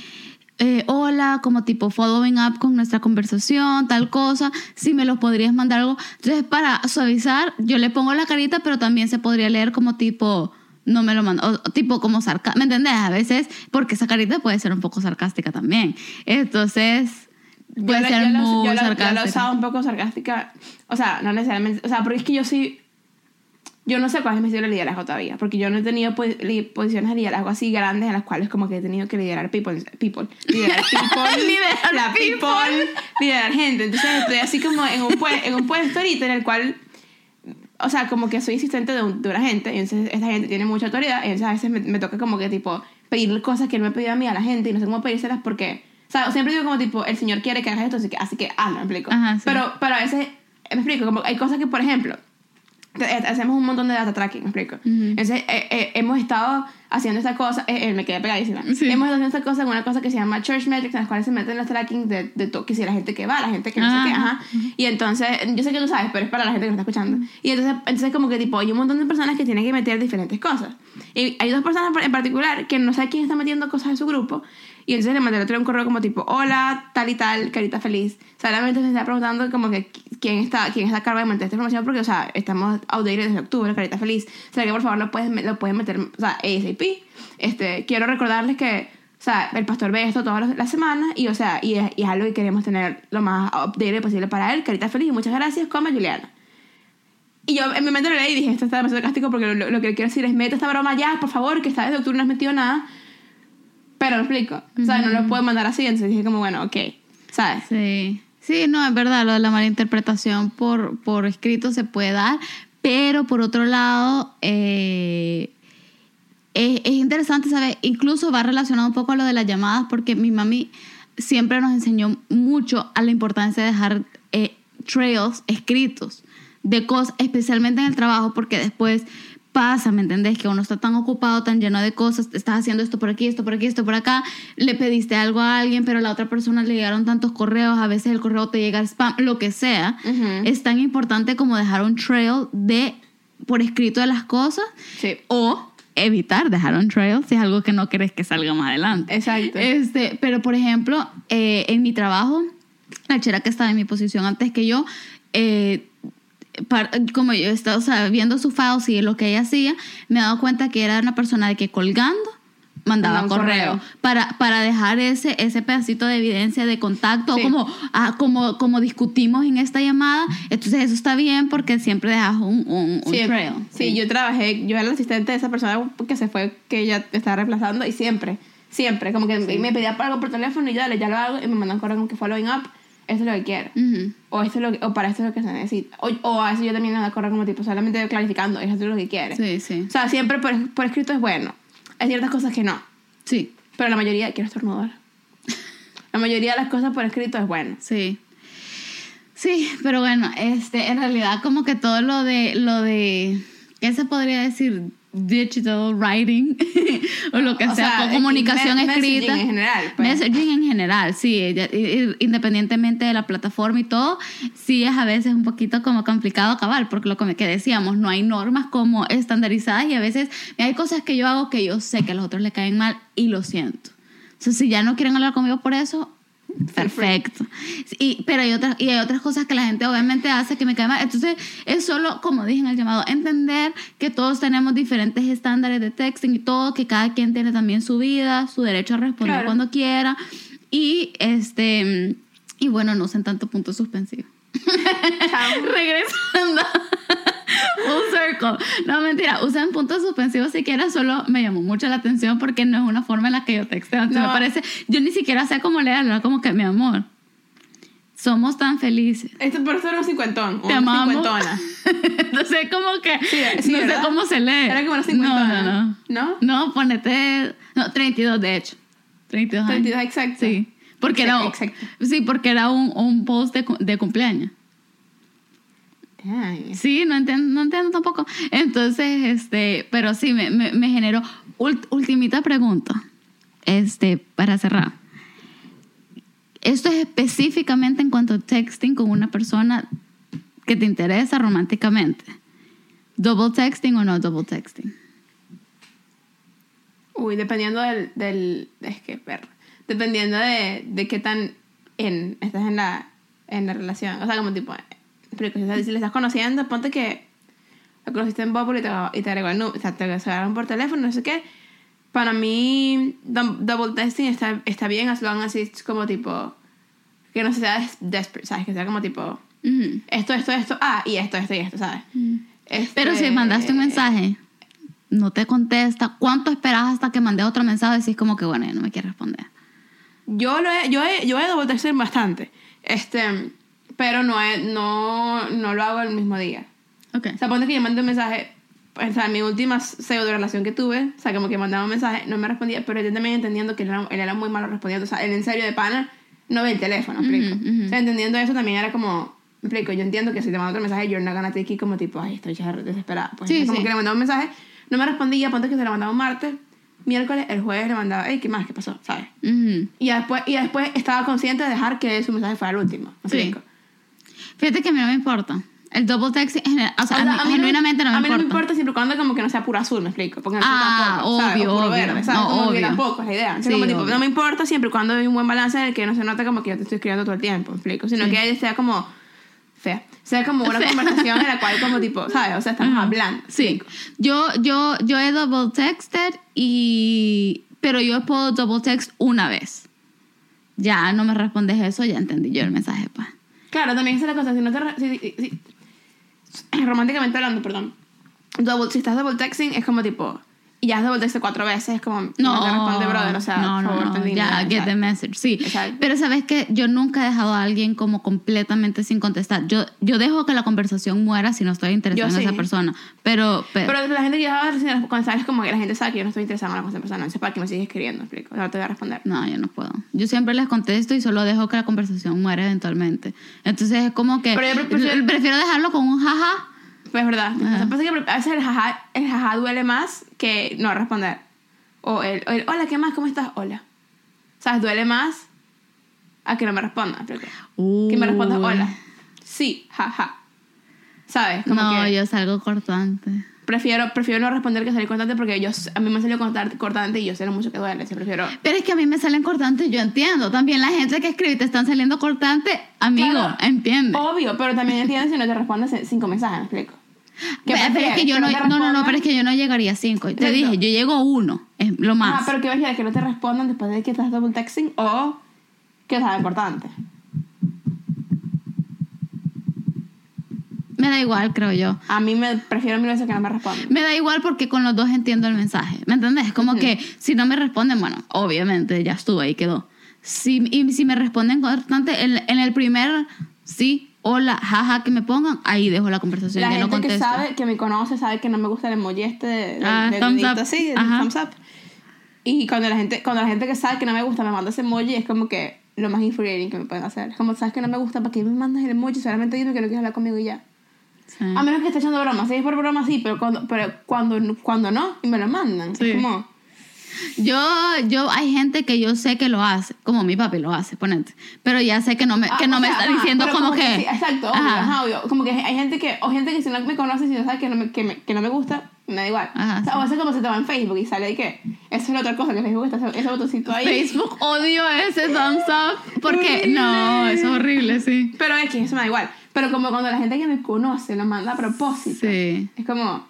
B: eh, hola, como tipo following up con nuestra conversación, tal cosa, si me lo podrías mandar algo. Entonces, para suavizar, yo le pongo la carita, pero también se podría leer como tipo, no me lo mando, o, tipo como sarcástico, ¿me entendés? A veces, porque esa carita puede ser un poco sarcástica también. Entonces,
C: Yo
B: puede
C: la-
B: ser
C: yo la-
B: muy
C: yo la- Yo la
B: sarcástica.
C: usado un poco sarcástica. O sea, no necesariamente. O sea, porque es que yo sí. Yo no sé cuál es mi estilo de liderazgo todavía. Porque yo no he tenido pues, posiciones de liderazgo así grandes en las cuales como que he tenido que liderar people. people liderar people.
B: Liderar
C: la
B: people.
C: people. Liderar gente. Entonces estoy así como en un, en un puesto ahorita en el cual. O sea, como que soy asistente de, un- de una gente. Y entonces esta gente tiene mucha autoridad. Y entonces a veces me, me toca como que tipo pedirle cosas que él me pidió a mí a la gente. Y no sé cómo pedírselas porque. O sea, siempre digo como tipo, el señor quiere que hagas esto, así que, así que hazlo, me explico.
B: Ajá, sí.
C: pero, pero a veces, me explico, como hay cosas que, por ejemplo, hacemos un montón de data tracking, me explico. Entonces, eh, eh, hemos estado haciendo esta cosa, eh, eh, me quedé pegadísima.
B: Sí.
C: Hemos estado haciendo esta cosa en una cosa que se llama Church Metrics, en las cuales se meten los tracking de, de todo, que si la gente que va, la gente que no sé qué,
B: Ajá.
C: ajá. Y entonces, yo sé que tú sabes, pero es para la gente que nos está escuchando. Y entonces, entonces como que tipo, hay un montón de personas que tienen que meter diferentes cosas. Y hay dos personas en particular que no sé quién está metiendo cosas en su grupo. Y entonces le mandé otro un correo como tipo, hola, tal y tal, carita feliz. Solamente se está preguntando como que quién está, quién está a cargo de meter esta información porque, o sea, estamos outdated desde octubre, carita feliz. O sea, que por favor lo puedes, lo pueden meter, o sea, ASAP. Este, quiero recordarles que, o sea, el pastor ve esto todas las- semanas y, o sea, y es, y es algo que queremos tener lo más updated posible para él. Carita feliz muchas gracias, come Juliana. Y yo en mi mente lo leí y dije, esto está demasiado sarcástico porque lo, lo que quiero decir es, mete esta broma ya, por favor, que está desde octubre no has metido nada. Pero lo explico. O sea, no lo puedo mandar así. Entonces dije como, bueno, ok. ¿Sabes?
B: Sí, sí, no, es verdad, lo de la malinterpretación por, por escrito se puede dar, pero por otro lado, eh, es, es interesante saber, incluso va relacionado un poco a lo de las llamadas, porque mi mami siempre nos enseñó mucho a la importancia de dejar eh, trails escritos de cosas, especialmente en el trabajo, porque después pasa, ¿me entendés? Que uno está tan ocupado, tan lleno de cosas, estás haciendo esto por aquí, esto por aquí, esto por acá, le pediste algo a alguien, pero a la otra persona le llegaron tantos correos, a veces el correo te llega spam, lo que sea.
C: Ujú.
B: Es tan importante como dejar un trail de por escrito de las cosas
C: Sí.
B: o evitar dejar un trail si es algo que no querés que salga más adelante.
C: Exacto.
B: Este, pero por ejemplo, eh, en mi trabajo, la chera que estaba en mi posición antes que yo, eh, como yo estaba o sea, viendo su files y lo que ella hacía, me he dado cuenta que era una persona de que colgando mandaba
C: un
B: correo,
C: correo.
B: para, para dejar ese, ese pedacito de evidencia de contacto,
C: Sí.
B: como, ah, como, como discutimos en esta llamada, entonces eso está bien porque siempre dejas un, un, un
C: Sí,
B: trail.
C: sí, yo trabajé, yo era la asistente de esa persona que se fue, que ella estaba reemplazando y siempre, siempre, como que me pedía algo por teléfono y ya, ya lo hago y me mandan correo como que following up, esto es lo que quiero. O, esto es lo que- o para esto es lo que se necesita. O, o a veces yo también mando correo como tipo solamente clarificando, esto es lo que quiere.
B: Sí, sí,
C: O sea, siempre por, por escrito es bueno. Hay ciertas cosas que no.
B: sí,
C: Pero la mayoría, quiero estornudar. La mayoría de las cosas por escrito es bueno.
B: sí. Sí, pero bueno, este, en realidad como que todo lo de, lo de, ¿qué se podría decir? Digital writing o lo que
C: O
B: sea,
C: sea,
B: comunicación
C: me- messaging
B: escrita.
C: en general, pues.
B: Messaging en general, sí, ella- i- i- independientemente de la plataforma y todo, sí es a veces un poquito como complicado cabal, porque lo que decíamos, no hay normas como estandarizadas y a veces hay cosas que yo hago que yo sé que a los otros le caen mal y lo siento. Entonces, si ya no quieren hablar conmigo por eso, perfecto. Y, pero hay otras, y hay otras cosas que la gente obviamente hace que me caen mal. Entonces, es solo, como dije en el llamado, entender que todos tenemos diferentes estándares de texting y todo, que cada quien tiene también su vida, su derecho a responder
C: Claro.
B: cuando quiera. Y este y bueno, no usen tanto punto suspensivo. Regresando. Un circle. No, mentira. Usen puntos suspensivos si quieren. Solo me llamó mucho la atención porque no es una forma en la que yo texteo.
C: No.
B: me parece. Yo ni siquiera sé cómo leerlo. Como que, mi amor. Somos tan felices.
C: Esto por eso era un cincuentón.
B: Te
C: una cincuentona.
B: Entonces, como que.
C: Sí, sí,
B: no sé
C: ¿verdad?
B: cómo se lee.
C: Era como una
B: No,
C: cincuentona.
B: no, no.
C: ¿No?
B: No, ponete. No, 32, de hecho. 32 años.
C: 32 exacto.
B: Sí. Porque era,
C: Exacto.
B: sí, porque era un, un post de, de cumpleaños. Sí, no entiendo, no entiendo tampoco. Entonces, este, pero sí, me, me, me generó. Ult- ultimita pregunta, este, para cerrar. Esto es específicamente en cuanto a texting con una persona que te interesa románticamente. ¿Double texting o no double texting?
C: Uy, dependiendo del, del es que perro. Dependiendo de, de qué tan en estás en la en la relación, o sea, como tipo pero si le estás conociendo, ponte que la conociste en Bubble y te, y te agregó el número, o sea, te agregaron por teléfono, no sé qué. Para mí, dou- double texting está, está bien, as long as it's como tipo, que no sea des- desperate, ¿sabes? Que sea como tipo, esto, esto, esto, ah, y esto, esto y esto, ¿sabes? Este-
B: Pero si mandaste un mensaje, no te contesta, ¿cuánto esperas hasta que mande otro mensaje? Decís como que, bueno, ya no me quiere responder.
C: Yo lo he, yo he, yo he double texted bastante. Este, pero no, he- no, no lo hago el mismo día.
B: Ok.
C: O sea, ponte que yo mandé un mensaje, o sea, mi última pseudo relación que tuve, o sea, como que mandaba un mensaje, no me respondía, pero yo también entendiendo que él era, él era muy malo respondiendo, o sea, él en serio de pana no ve el teléfono, ¿me explico?
B: Ujú, ujú.
C: O sea, entendiendo eso también era como, me explico, yo entiendo que si te mando otro mensaje, not gonna take it como tipo, ay, estoy ya desesperada. Pues
B: Sí,
C: como
B: sí.
C: que le mandaba un mensaje, no me respondía, ponte que se lo mandaba un martes, miércoles, el jueves le mandaba, hey, ¿qué más? ¿Qué pasó? ¿Sabes?
B: Ujú.
C: Y después, y después estaba consciente de dejar que su mensaje fuera el último. ¿me
B: Sí.
C: explico?
B: Fíjate que a mí no me importa. El double genera- o sea,
C: O
B: a mí,
C: a mí no-
B: genuinamente no me
C: a mí
B: importa.
C: no me importa siempre cuando como que no sea puro azul, me explico. Porque no
B: Ah,
C: tampoco, ¿sabes?
B: obvio,
C: O puro
B: obvio.
C: verde, ¿sabes?
B: No,
C: como que
B: obvio.
C: tampoco es la idea. Entonces,
B: Sí,
C: como tipo, no me importa siempre cuando hay un buen balance en el que no se nota como que yo te estoy escribiendo todo el tiempo, me explico. Sino
B: Sí.
C: que sea como fea. Sea como una
B: Fea.
C: conversación en la cual como tipo, ¿sabes? O sea, estamos
B: Ajá.
C: hablando. ¿me
B: Sí. Yo, yo, yo he double texted y... Pero yo puedo double text una vez. Ya no me respondes eso, ya entendí yo el mensaje, pues.
C: Claro, también esa es la cosa. Si no te... si- si- románticamente hablando, perdón. Double, si estás double texting es como tipo... Y ya has texted cuatro veces, es como...
B: No,
C: te responde, brother. O sea,
B: no,
C: por
B: no,
C: favor,
B: no,
C: ten
B: ya, get
C: o
B: the message, sí.
C: Exacto.
B: Pero sabes que yo nunca he dejado a alguien como completamente sin contestar. Yo, yo dejo que la conversación muera si no estoy interesada
C: Yo
B: en esa
C: sí.
B: persona. Pero, pero,
C: Pero la gente que ya va cuando sabes como que la gente sabe que yo no estoy interesada en esa persona, entonces para que me sigues escribiendo, ¿me explico? O sea, no te voy a responder.
B: no, yo no puedo. Yo siempre les contesto y solo dejo que la conversación muera eventualmente. Entonces es como que
C: Pero yo prefiero-
B: prefiero dejarlo con un jaja.
C: Pues es verdad.
B: Ajá.
C: O sea, pasa que a veces el jaja, el jaja duele más que no responder. O el, o el, hola, ¿qué más? ¿Cómo estás? Hola. ¿Sabes? Duele más a que no me responda. Que me responda
B: Uy.
C: hola. Sí, jaja. ¿Sabes? Como
B: No,
C: que
B: yo salgo cortante.
C: prefiero, prefiero no responder que salir cortante porque yo, a mí me salió cortante y yo sé lo mucho que duele. Yo prefiero...
B: Pero es que a mí me salen cortantes, yo entiendo. También la gente que escribe te están saliendo cortantes, amigo,
C: Claro.
B: entiende.
C: Obvio, pero también entiendes si no te respondes cinco mensajes, ¿me explico? ¿Qué
B: Pero, pero es que yo
C: ¿Que
B: no,
C: no
B: no, no, pero es que yo no llegaría a cinco. Te dije, yo llego a uno, es lo más.
C: Ah, pero ¿qué prefieres? ¿Que no te respondan después de que estás double texting o que es algo importante?
B: Me da igual, creo yo.
C: A mí me prefiero mil veces que no me respondan.
B: Me da igual porque con los dos entiendo el mensaje. ¿Me entendés? Como que si no me responden, bueno, obviamente ya estuvo ahí, quedó. Si, y si me responden constante, en, en el primer sí, hola, jaja, que me pongan, ahí dejo la conversación.
C: La
B: ya no
C: gente que sabe, que me conoce, sabe que no me gusta el emoji este de, de,
B: Ah,
C: del
B: thumbs up.
C: así, el thumbs up. Y cuando la gente, cuando la gente que sabe que no me gusta me manda ese emoji, es como que lo más infuriating que me pueden hacer. Es como, sabes que no me gusta, ¿para qué me mandas el emoji? Solamente dime que no quieres hablar conmigo y ya.
B: Sí.
C: A menos que esté echando broma. Si es por broma, sí, pero cuando, pero cuando, cuando no, y me lo mandan.
B: Sí.
C: Es como,
B: Yo, yo, hay gente que yo sé que lo hace, como mi papi lo hace, ponente. Pero ya sé que no me,
C: Ah,
B: que no me
C: sea,
B: está
C: ajá,
B: diciendo
C: pero
B: como, que.
C: sí, exacto, obvio,
B: Ajá.
C: obvio. Como que hay gente que, o gente que si no me conoce, si no sabe que no me, que me, que no me gusta, me da igual.
B: Ajá,
C: o sea,
B: sí.
C: como se te va en Facebook y sale y que, esa es la otra cosa, que Facebook está ese, ese botoncito ahí.
B: Facebook odio ese thumbs up porque no, es horrible, sí.
C: Pero es que eso me da igual. Pero como cuando la gente que me conoce lo manda a propósito.
B: Sí.
C: Es como,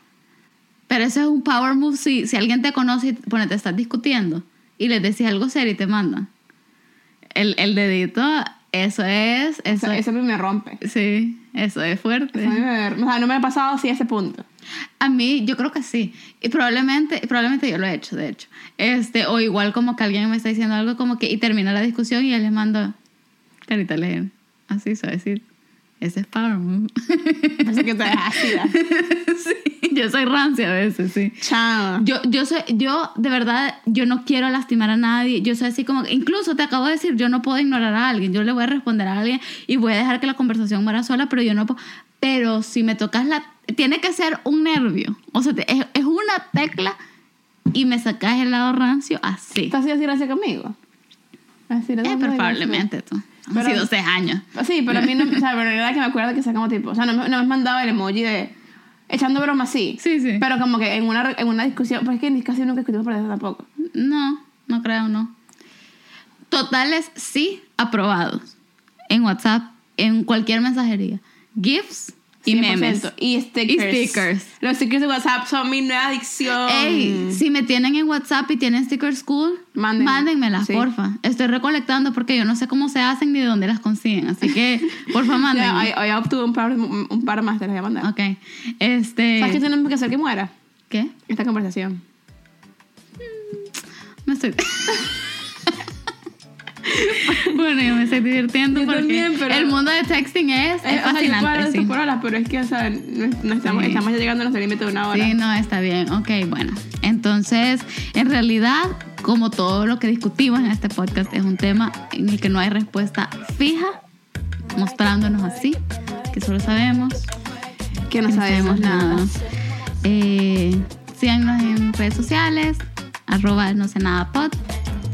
B: Pero eso es un power move si, si alguien te conoce y pone, te estás discutiendo y les decís algo serio y te mandan. El, el dedito, eso es, eso
C: eso,
B: es,
C: eso a mí me rompe.
B: sí, eso es fuerte.
C: Eso me- o sea, no me ha pasado así a ese punto.
B: A mí, yo creo que sí. Y probablemente, probablemente yo lo he hecho, de hecho. Este, o igual como que alguien me está diciendo algo como que, y termina la discusión y yo les mando carita leer. Así decir. Ese es power move.
C: Parece que te ácida.
B: sí, yo soy rancia a veces, sí.
C: Chao.
B: Yo, yo soy, yo de verdad, yo no quiero lastimar a nadie. Yo soy así como, incluso te acabo de decir, yo no puedo ignorar a alguien. Yo le voy a responder a alguien y voy a dejar que la conversación muera sola, pero yo no puedo. Pero si me tocas la, tiene que ser un nervio. O sea, te- es, es una tecla y me sacas el lado rancio así.
C: ¿Tú has sido así gracias conmigo? Así,
B: Eh, probablemente tú. Han
C: Pero-
B: sido seis años.
C: Sí, pero a mí no, o sea, pero verdad que me acuerdo que sea como tipo, o sea, no me, no me has mandado el emoji de echando broma así.
B: Sí, sí.
C: Pero como que en una, en una discusión, pues es que casi nunca discutimos por eso tampoco.
B: No, no creo, no. Totales sí aprobados. En WhatsApp, en cualquier mensajería. GIFs y
C: 100%.
B: memes.
C: Y stickers.
B: Y stickers.
C: Los stickers de WhatsApp son mi nueva adicción.
B: Ey, si me tienen en WhatsApp y tienen stickers cool,
C: Mándenme.
B: mándenmelas,
C: Sí.
B: porfa. Estoy recolectando porque yo no sé cómo se hacen ni de dónde las consiguen. Así que, porfa, mándenme.
C: Hoy, obtuve un par, un par más, te los voy a mandar.
B: ok. Este.
C: ¿Sabes qué tenemos que hacer que muera?
B: ¿Qué?
C: Esta conversación.
B: Me estoy. bueno, yo me estoy divirtiendo
C: Yo
B: porque
C: también, pero-
B: el mundo de texting es, es
C: Eh, o sea, yo puedo
B: fascinante.
C: hablar de
B: sí.
C: por horas, pero es que, o sea, no, estamos,
B: Sí.
C: estamos ya llegando a nuestro límite de una hora.
B: Sí, no, está bien. Ok, bueno. Entonces, en realidad, como todo lo que discutimos en este podcast, es un tema en el que no hay respuesta fija, mostrándonos así, que solo sabemos
C: que no
B: que
C: sabemos nada.
B: Eh, síganos en redes sociales, arroba no sé nada pod,